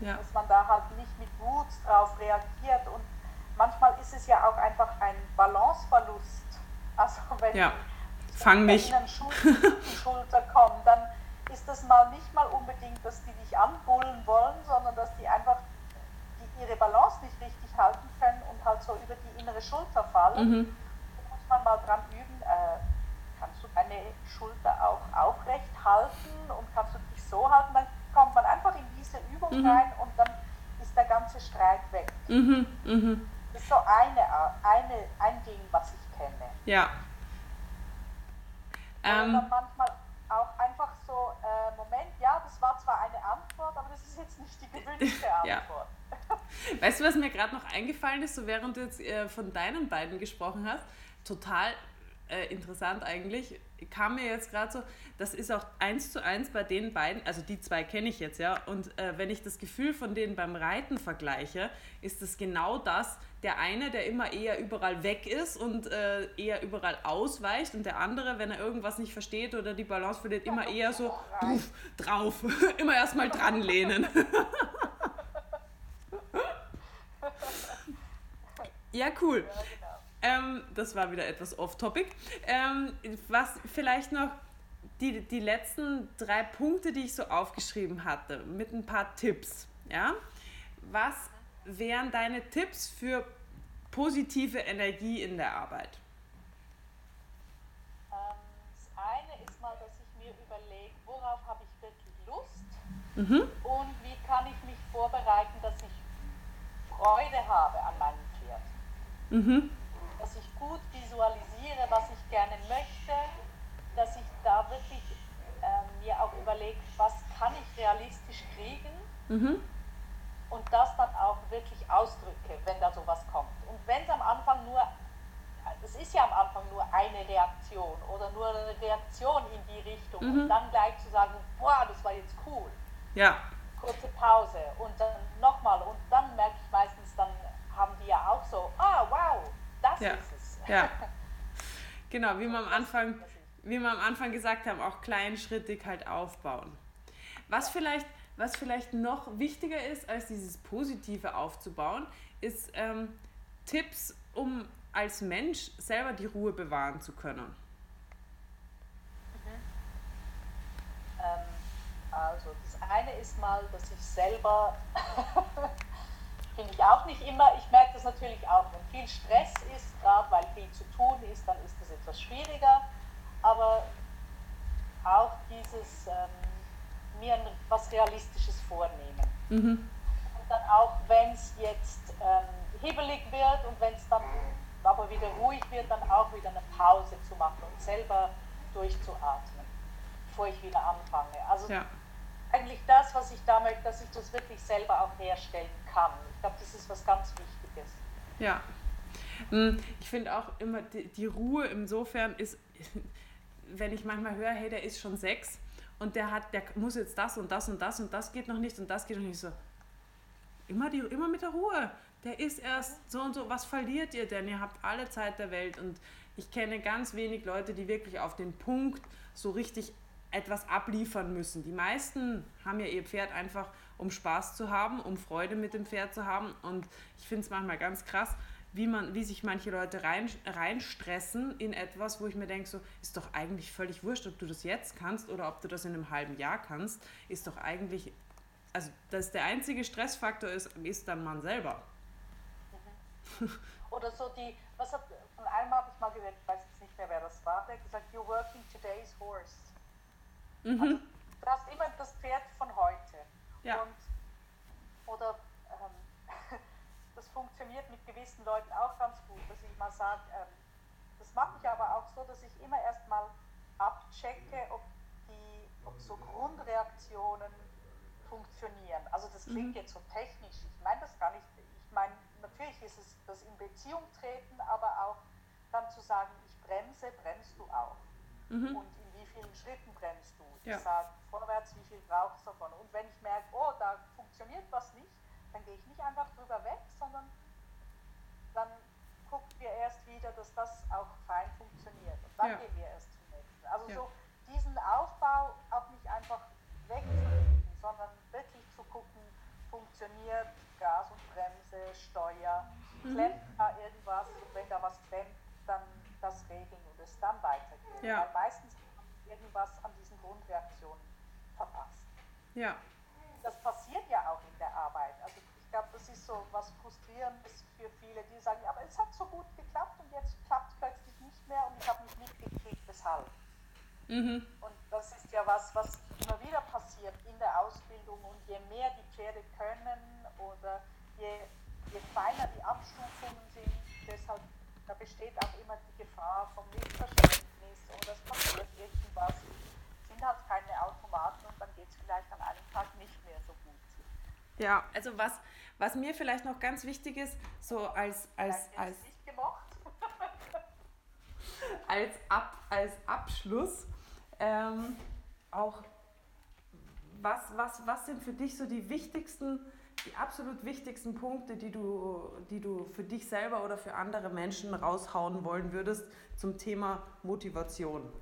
Ja. Dass man da halt nicht mit Wut drauf reagiert. Und manchmal ist es ja auch einfach ein Balanceverlust. Also <laughs> wenn ja.
Fang mich.
Ihnen Schulter kommen, dann ist das mal nicht mal unbedingt, dass die dich anbullen wollen, sondern dass die einfach die ihre Balance nicht richtig halten können und halt so über die innere Schulter fallen. Mhm. Da muss man mal dran üben, äh, kannst du deine Schulter auch aufrecht halten und kannst du dich so halten, dann kommt man einfach in diese Übung mhm. rein und dann ist der ganze Streit weg. Mhm. Das ist so eine, eine, ein Ding, was ich kenne. Ja. Ähm. dann manchmal auch einfach so, äh, Moment, ja, das war zwar eine Antwort, aber das ist jetzt nicht die gewünschte <laughs> Antwort.
ja. <laughs> Weißt du, was mir gerade noch eingefallen ist, so während du jetzt äh, von deinen beiden gesprochen hast? Total äh, interessant eigentlich, kam mir jetzt gerade so, das ist auch eins zu eins bei den beiden, also die zwei kenne ich jetzt, ja, und äh, wenn ich das Gefühl von denen beim Reiten vergleiche, ist das genau das, der eine, der immer eher überall weg ist und äh, eher überall ausweicht und der andere, wenn er irgendwas nicht versteht oder die Balance verliert, immer eher so puff, drauf, <laughs> immer erstmal dran lehnen. <laughs> ja, cool. Ähm, das war wieder etwas off-topic. Ähm, was vielleicht noch die, die letzten drei Punkte, die ich so aufgeschrieben hatte, mit ein paar Tipps. Ja? Was wären deine Tipps für positive Energie in der Arbeit?
Ähm, das eine ist mal, dass ich mir überlege, worauf habe ich wirklich Lust mhm. und wie kann ich mich vorbereiten, dass ich Freude habe an meinem Pferd. Mhm dass ich gut visualisiere, was ich gerne möchte, dass ich da wirklich äh, mir auch überlege, was kann ich realistisch kriegen mhm. Und das dann auch wirklich ausdrücke, wenn da sowas kommt. Und wenn es am Anfang nur, es ist ja am Anfang nur eine Reaktion oder nur eine Reaktion in die Richtung mhm. und dann gleich zu sagen, boah, das war jetzt cool. Ja. Kurze Pause und dann nochmal und dann merke ich meistens, dann haben die ja auch so, ah, wow, das
ja.
ist es.
Ja. <laughs> Genau, wie wir am Anfang, wie wir am Anfang gesagt haben, auch kleinschrittig halt aufbauen. Was vielleicht, was vielleicht noch wichtiger ist, als dieses Positive aufzubauen, ist, ähm, Tipps, um als Mensch selber die Ruhe bewahren zu können?
Mhm. Ähm, also das eine ist mal, dass ich selber, <laughs> finde ich auch nicht immer, ich merke das natürlich auch, wenn viel Stress ist, gerade weil viel zu tun ist, dann ist das etwas schwieriger, aber auch dieses ähm, mir was Realistisches vornehmen. Mhm. Und dann auch, wenn es jetzt ähm, hibbelig wird und wenn es dann aber wieder ruhig wird, dann auch wieder eine Pause zu machen und selber durchzuatmen, bevor ich wieder anfange. Also ja. eigentlich das, was ich da möchte, dass ich das wirklich selber auch herstellen kann. Ich glaube, das ist was ganz Wichtiges.
Ja. Hm, ich finde auch immer, die, die Ruhe insofern ist, <laughs> wenn ich manchmal höre, hey, der ist schon sechs und der hat, der muss jetzt das und das und das und das geht noch nicht und das geht noch nicht so. Immer, die, immer mit der Ruhe. Der ist erst so und so. Was verliert ihr denn? Ihr habt alle Zeit der Welt und ich kenne ganz wenig Leute, die wirklich auf den Punkt so richtig etwas abliefern müssen. Die meisten haben ja ihr Pferd einfach, um Spaß zu haben, um Freude mit dem Pferd zu haben. Und ich finde es manchmal ganz krass, wie, man, wie sich manche Leute rein, reinstressen in etwas, wo ich mir denke, so ist doch eigentlich völlig wurscht, ob du das jetzt kannst oder ob du das in einem halben Jahr kannst, ist doch eigentlich, also dass der einzige Stressfaktor ist, ist dann man selber.
Mhm. <laughs> Oder so die, was hat, von einem habe ich mal gehört, ich weiß jetzt nicht mehr, wer das war, der hat gesagt, you're working today's horse. Mhm. Also, du hast immer das Pferd von heute. Ja. Und, oder funktioniert mit gewissen Leuten auch ganz gut, dass ich mal sage, ähm, das mache ich aber auch so, dass ich immer erstmal abchecke, ob, die, ob so Grundreaktionen funktionieren. Also das klingt mhm. jetzt so technisch, ich meine das gar nicht, ich meine, natürlich ist es das in Beziehung treten, aber auch dann zu sagen, ich bremse, bremst du auch. Mhm. Und in wie vielen Schritten bremst du? Ja. Ich sage vorwärts, wie viel brauchst du davon? Und wenn ich merke, oh, da funktioniert was nicht, dann gehe ich nicht einfach drüber weg, sondern dann gucken wir erst wieder, dass das auch fein funktioniert. Und dann ja. gehen wir erst zum nächsten. Also ja. so diesen Aufbau auch nicht einfach wegzulegen, sondern wirklich zu gucken, funktioniert Gas und Bremse, Steuer, mhm. klemmt da irgendwas und wenn da was klemmt, dann das regeln und es dann weitergehen. Ja. Weil meistens irgendwas an diesen Grundreaktionen verpasst.
Ja
das passiert ja auch in der Arbeit. Glaube, das ist so was Frustrierendes für viele, die sagen, aber es hat so gut geklappt und jetzt klappt es plötzlich nicht mehr und ich habe nicht mitgekriegt, weshalb. Mhm. Und das ist ja was, was immer wieder passiert in der Ausbildung und je mehr die Pferde können oder je, je feiner die Abstufungen sind, deshalb da besteht auch immer die Gefahr vom Missverständnis oder es passiert irgendwas sind halt keine Automaten und dann geht es vielleicht an einem Tag nicht mehr so gut.
Ja, also was, was mir vielleicht noch ganz wichtig ist, so als, als, als, <laughs> als, Ab, als Abschluss, ähm, auch was, was, was sind für dich so die wichtigsten, die absolut wichtigsten Punkte, die du, die du für dich selber oder für andere Menschen raushauen wollen würdest zum Thema Motivation?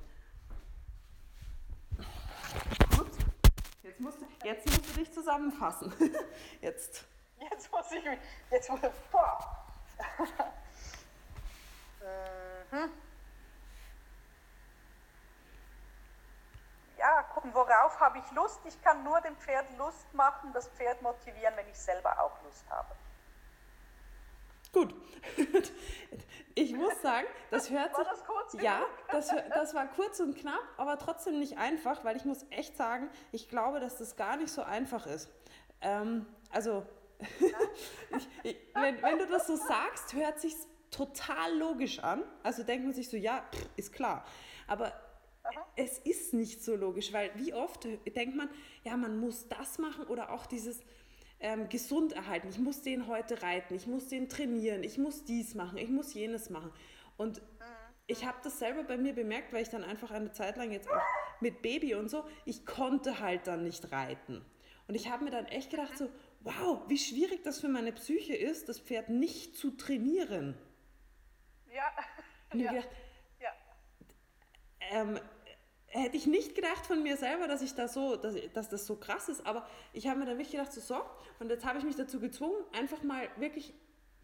Ups. Jetzt musst, du, jetzt musst du dich zusammenfassen. <laughs> Jetzt.
Jetzt muss ich mich. Jetzt muss ich. Boah. mhm. Ja, gucken, worauf habe ich Lust? Ich kann nur dem Pferd Lust machen, das Pferd motivieren, wenn ich selber auch Lust habe.
Gut. <laughs> Ich muss sagen, das hört
sich. War das kurz?
Ja, das, das war kurz und knapp, aber trotzdem nicht einfach, weil ich muss echt sagen, ich glaube, dass das gar nicht so einfach ist. Ähm, also, ich, ich, wenn, wenn du das so sagst, hört sich total logisch an. Also denkt man sich so, ja, ist klar. Aber Aha. es ist nicht so logisch, weil wie oft denkt man, ja, man muss das machen oder auch dieses ähm, gesund erhalten. Ich muss den heute reiten, ich muss den trainieren, ich muss dies machen, ich muss jenes machen. Und ich habe das selber bei mir bemerkt, weil ich dann einfach eine Zeit lang jetzt auch mit Baby und so, ich konnte halt dann nicht reiten. Und ich habe mir dann echt gedacht, so, wow, wie schwierig das für meine Psyche ist, das Pferd nicht zu trainieren.
Ja.
Und ja. gedacht, ja. Ähm, hätte ich nicht gedacht von mir selber, dass ich da so, dass, dass das so krass ist, aber ich habe mir dann wirklich gedacht, so, so, und jetzt habe ich mich dazu gezwungen, einfach mal wirklich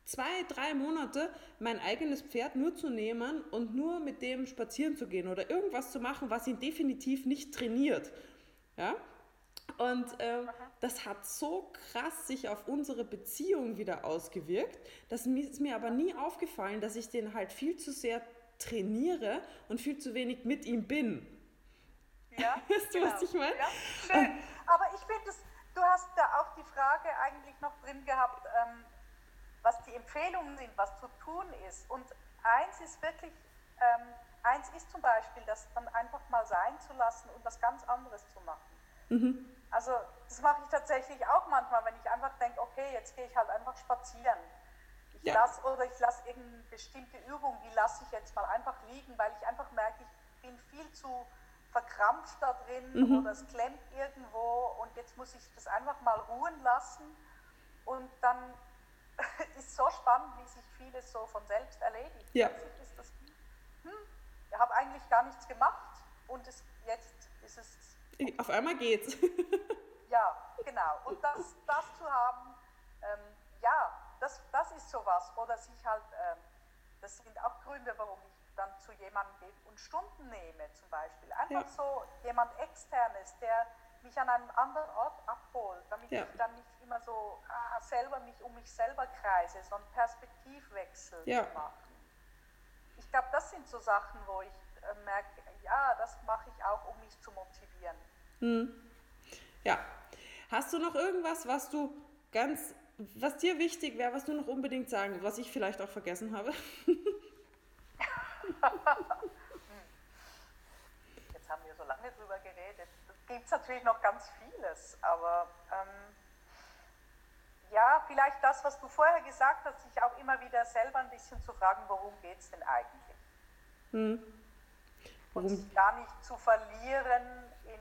zwei, drei Monate mein eigenes Pferd nur zu nehmen und nur mit dem spazieren zu gehen oder irgendwas zu machen, was ihn definitiv nicht trainiert. Ja? Und äh, das hat so krass sich auf unsere Beziehung wieder ausgewirkt, dass mir ist mir aber nie aufgefallen, dass ich den halt viel zu sehr trainiere und viel zu wenig mit ihm bin.
Ja, <laughs>
weißt du,
genau.
was ich meine?
Ja, schön. Aber ich finde, du hast da auch die Frage eigentlich noch drin gehabt, ähm, was die Empfehlungen sind, was zu tun ist. Und eins ist wirklich, ähm, eins ist zum Beispiel, das dann einfach mal sein zu lassen und was ganz anderes zu machen. Mhm. Also das mache ich tatsächlich auch manchmal, wenn ich einfach denke, okay, jetzt gehe ich halt einfach spazieren. Ich ja. lasse oder ich lasse irgendeine bestimmte Übung, die lasse ich jetzt mal einfach liegen, weil ich einfach merke, ich bin viel zu verkrampft da drin mhm. oder es klemmt irgendwo und jetzt muss ich das einfach mal ruhen lassen und dann <laughs> ist so spannend, wie sich vieles so von selbst erledigt.
Ja.
Ist das, hm, ich habe eigentlich gar nichts gemacht und es, jetzt ist es
auf einmal geht's. <laughs>
ja, genau. Und das, das zu haben, ähm, ja, das, das ist sowas. Oder sich halt, ähm, das sind auch Gründe, warum ich dann zu jemandem gehe und Stunden nehme, zum Beispiel. Einfach ja. so jemand externes, der mich an einem anderen Ort abholt, damit ja. ich dann nicht immer so ah, selber mich um mich selber kreise, sondern Perspektivwechsel ja. machen. Ich glaube, das sind so Sachen, wo ich äh, merke, ja, das mache ich auch, um mich zu motivieren.
Hm. Ja. Hast du noch irgendwas, was du ganz, was dir wichtig wäre, was du noch unbedingt sagen, was ich vielleicht auch vergessen habe? <laughs>
Jetzt haben wir so lange drüber geredet. Da gibt es natürlich noch ganz vieles, aber ähm, ja, vielleicht das, was du vorher gesagt hast, sich auch immer wieder selber ein bisschen zu fragen, worum geht es denn eigentlich? Hm. Und sich gar nicht zu verlieren in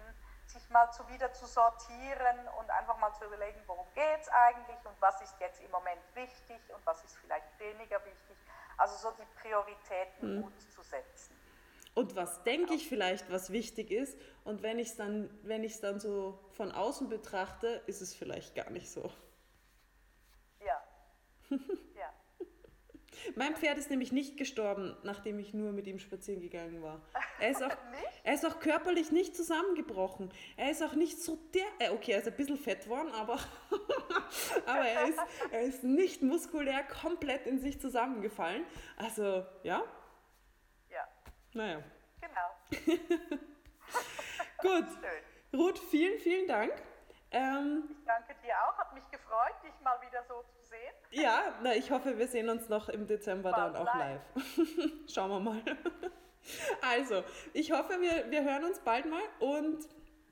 sich mal zu wieder zu sortieren und einfach mal zu überlegen, worum geht es eigentlich und was ist jetzt im Moment wichtig und was ist vielleicht weniger wichtig. Also so die Prioritäten mhm. gut zu setzen.
Und was denke ich vielleicht, was wichtig ist und wenn ich es dann, wenn ich es dann so von außen betrachte, ist es vielleicht gar nicht so.
Ja. <laughs>
Mein Pferd ist nämlich nicht gestorben, nachdem ich nur mit ihm spazieren gegangen war. <laughs> Er ist auch, er ist auch körperlich nicht zusammengebrochen. Er ist auch nicht so der. Äh, okay, er ist ein bisschen fett worden, aber, <laughs> aber er, ist, er ist nicht muskulär komplett in sich zusammengefallen. Also, ja?
Ja.
Naja.
Genau. <laughs>
Gut. Ruth, vielen, vielen Dank.
Ähm, ich danke dir auch, hat mich gefreut, dich mal wieder so zu.
Ja, na, ich hoffe, wir sehen uns noch im Dezember dann auch live. live. <laughs> Schauen wir mal. <laughs> Also, ich hoffe, wir, wir hören uns bald mal und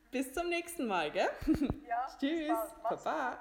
bis zum nächsten Mal, gell?
Ja, <laughs>
Tschüss. Baba.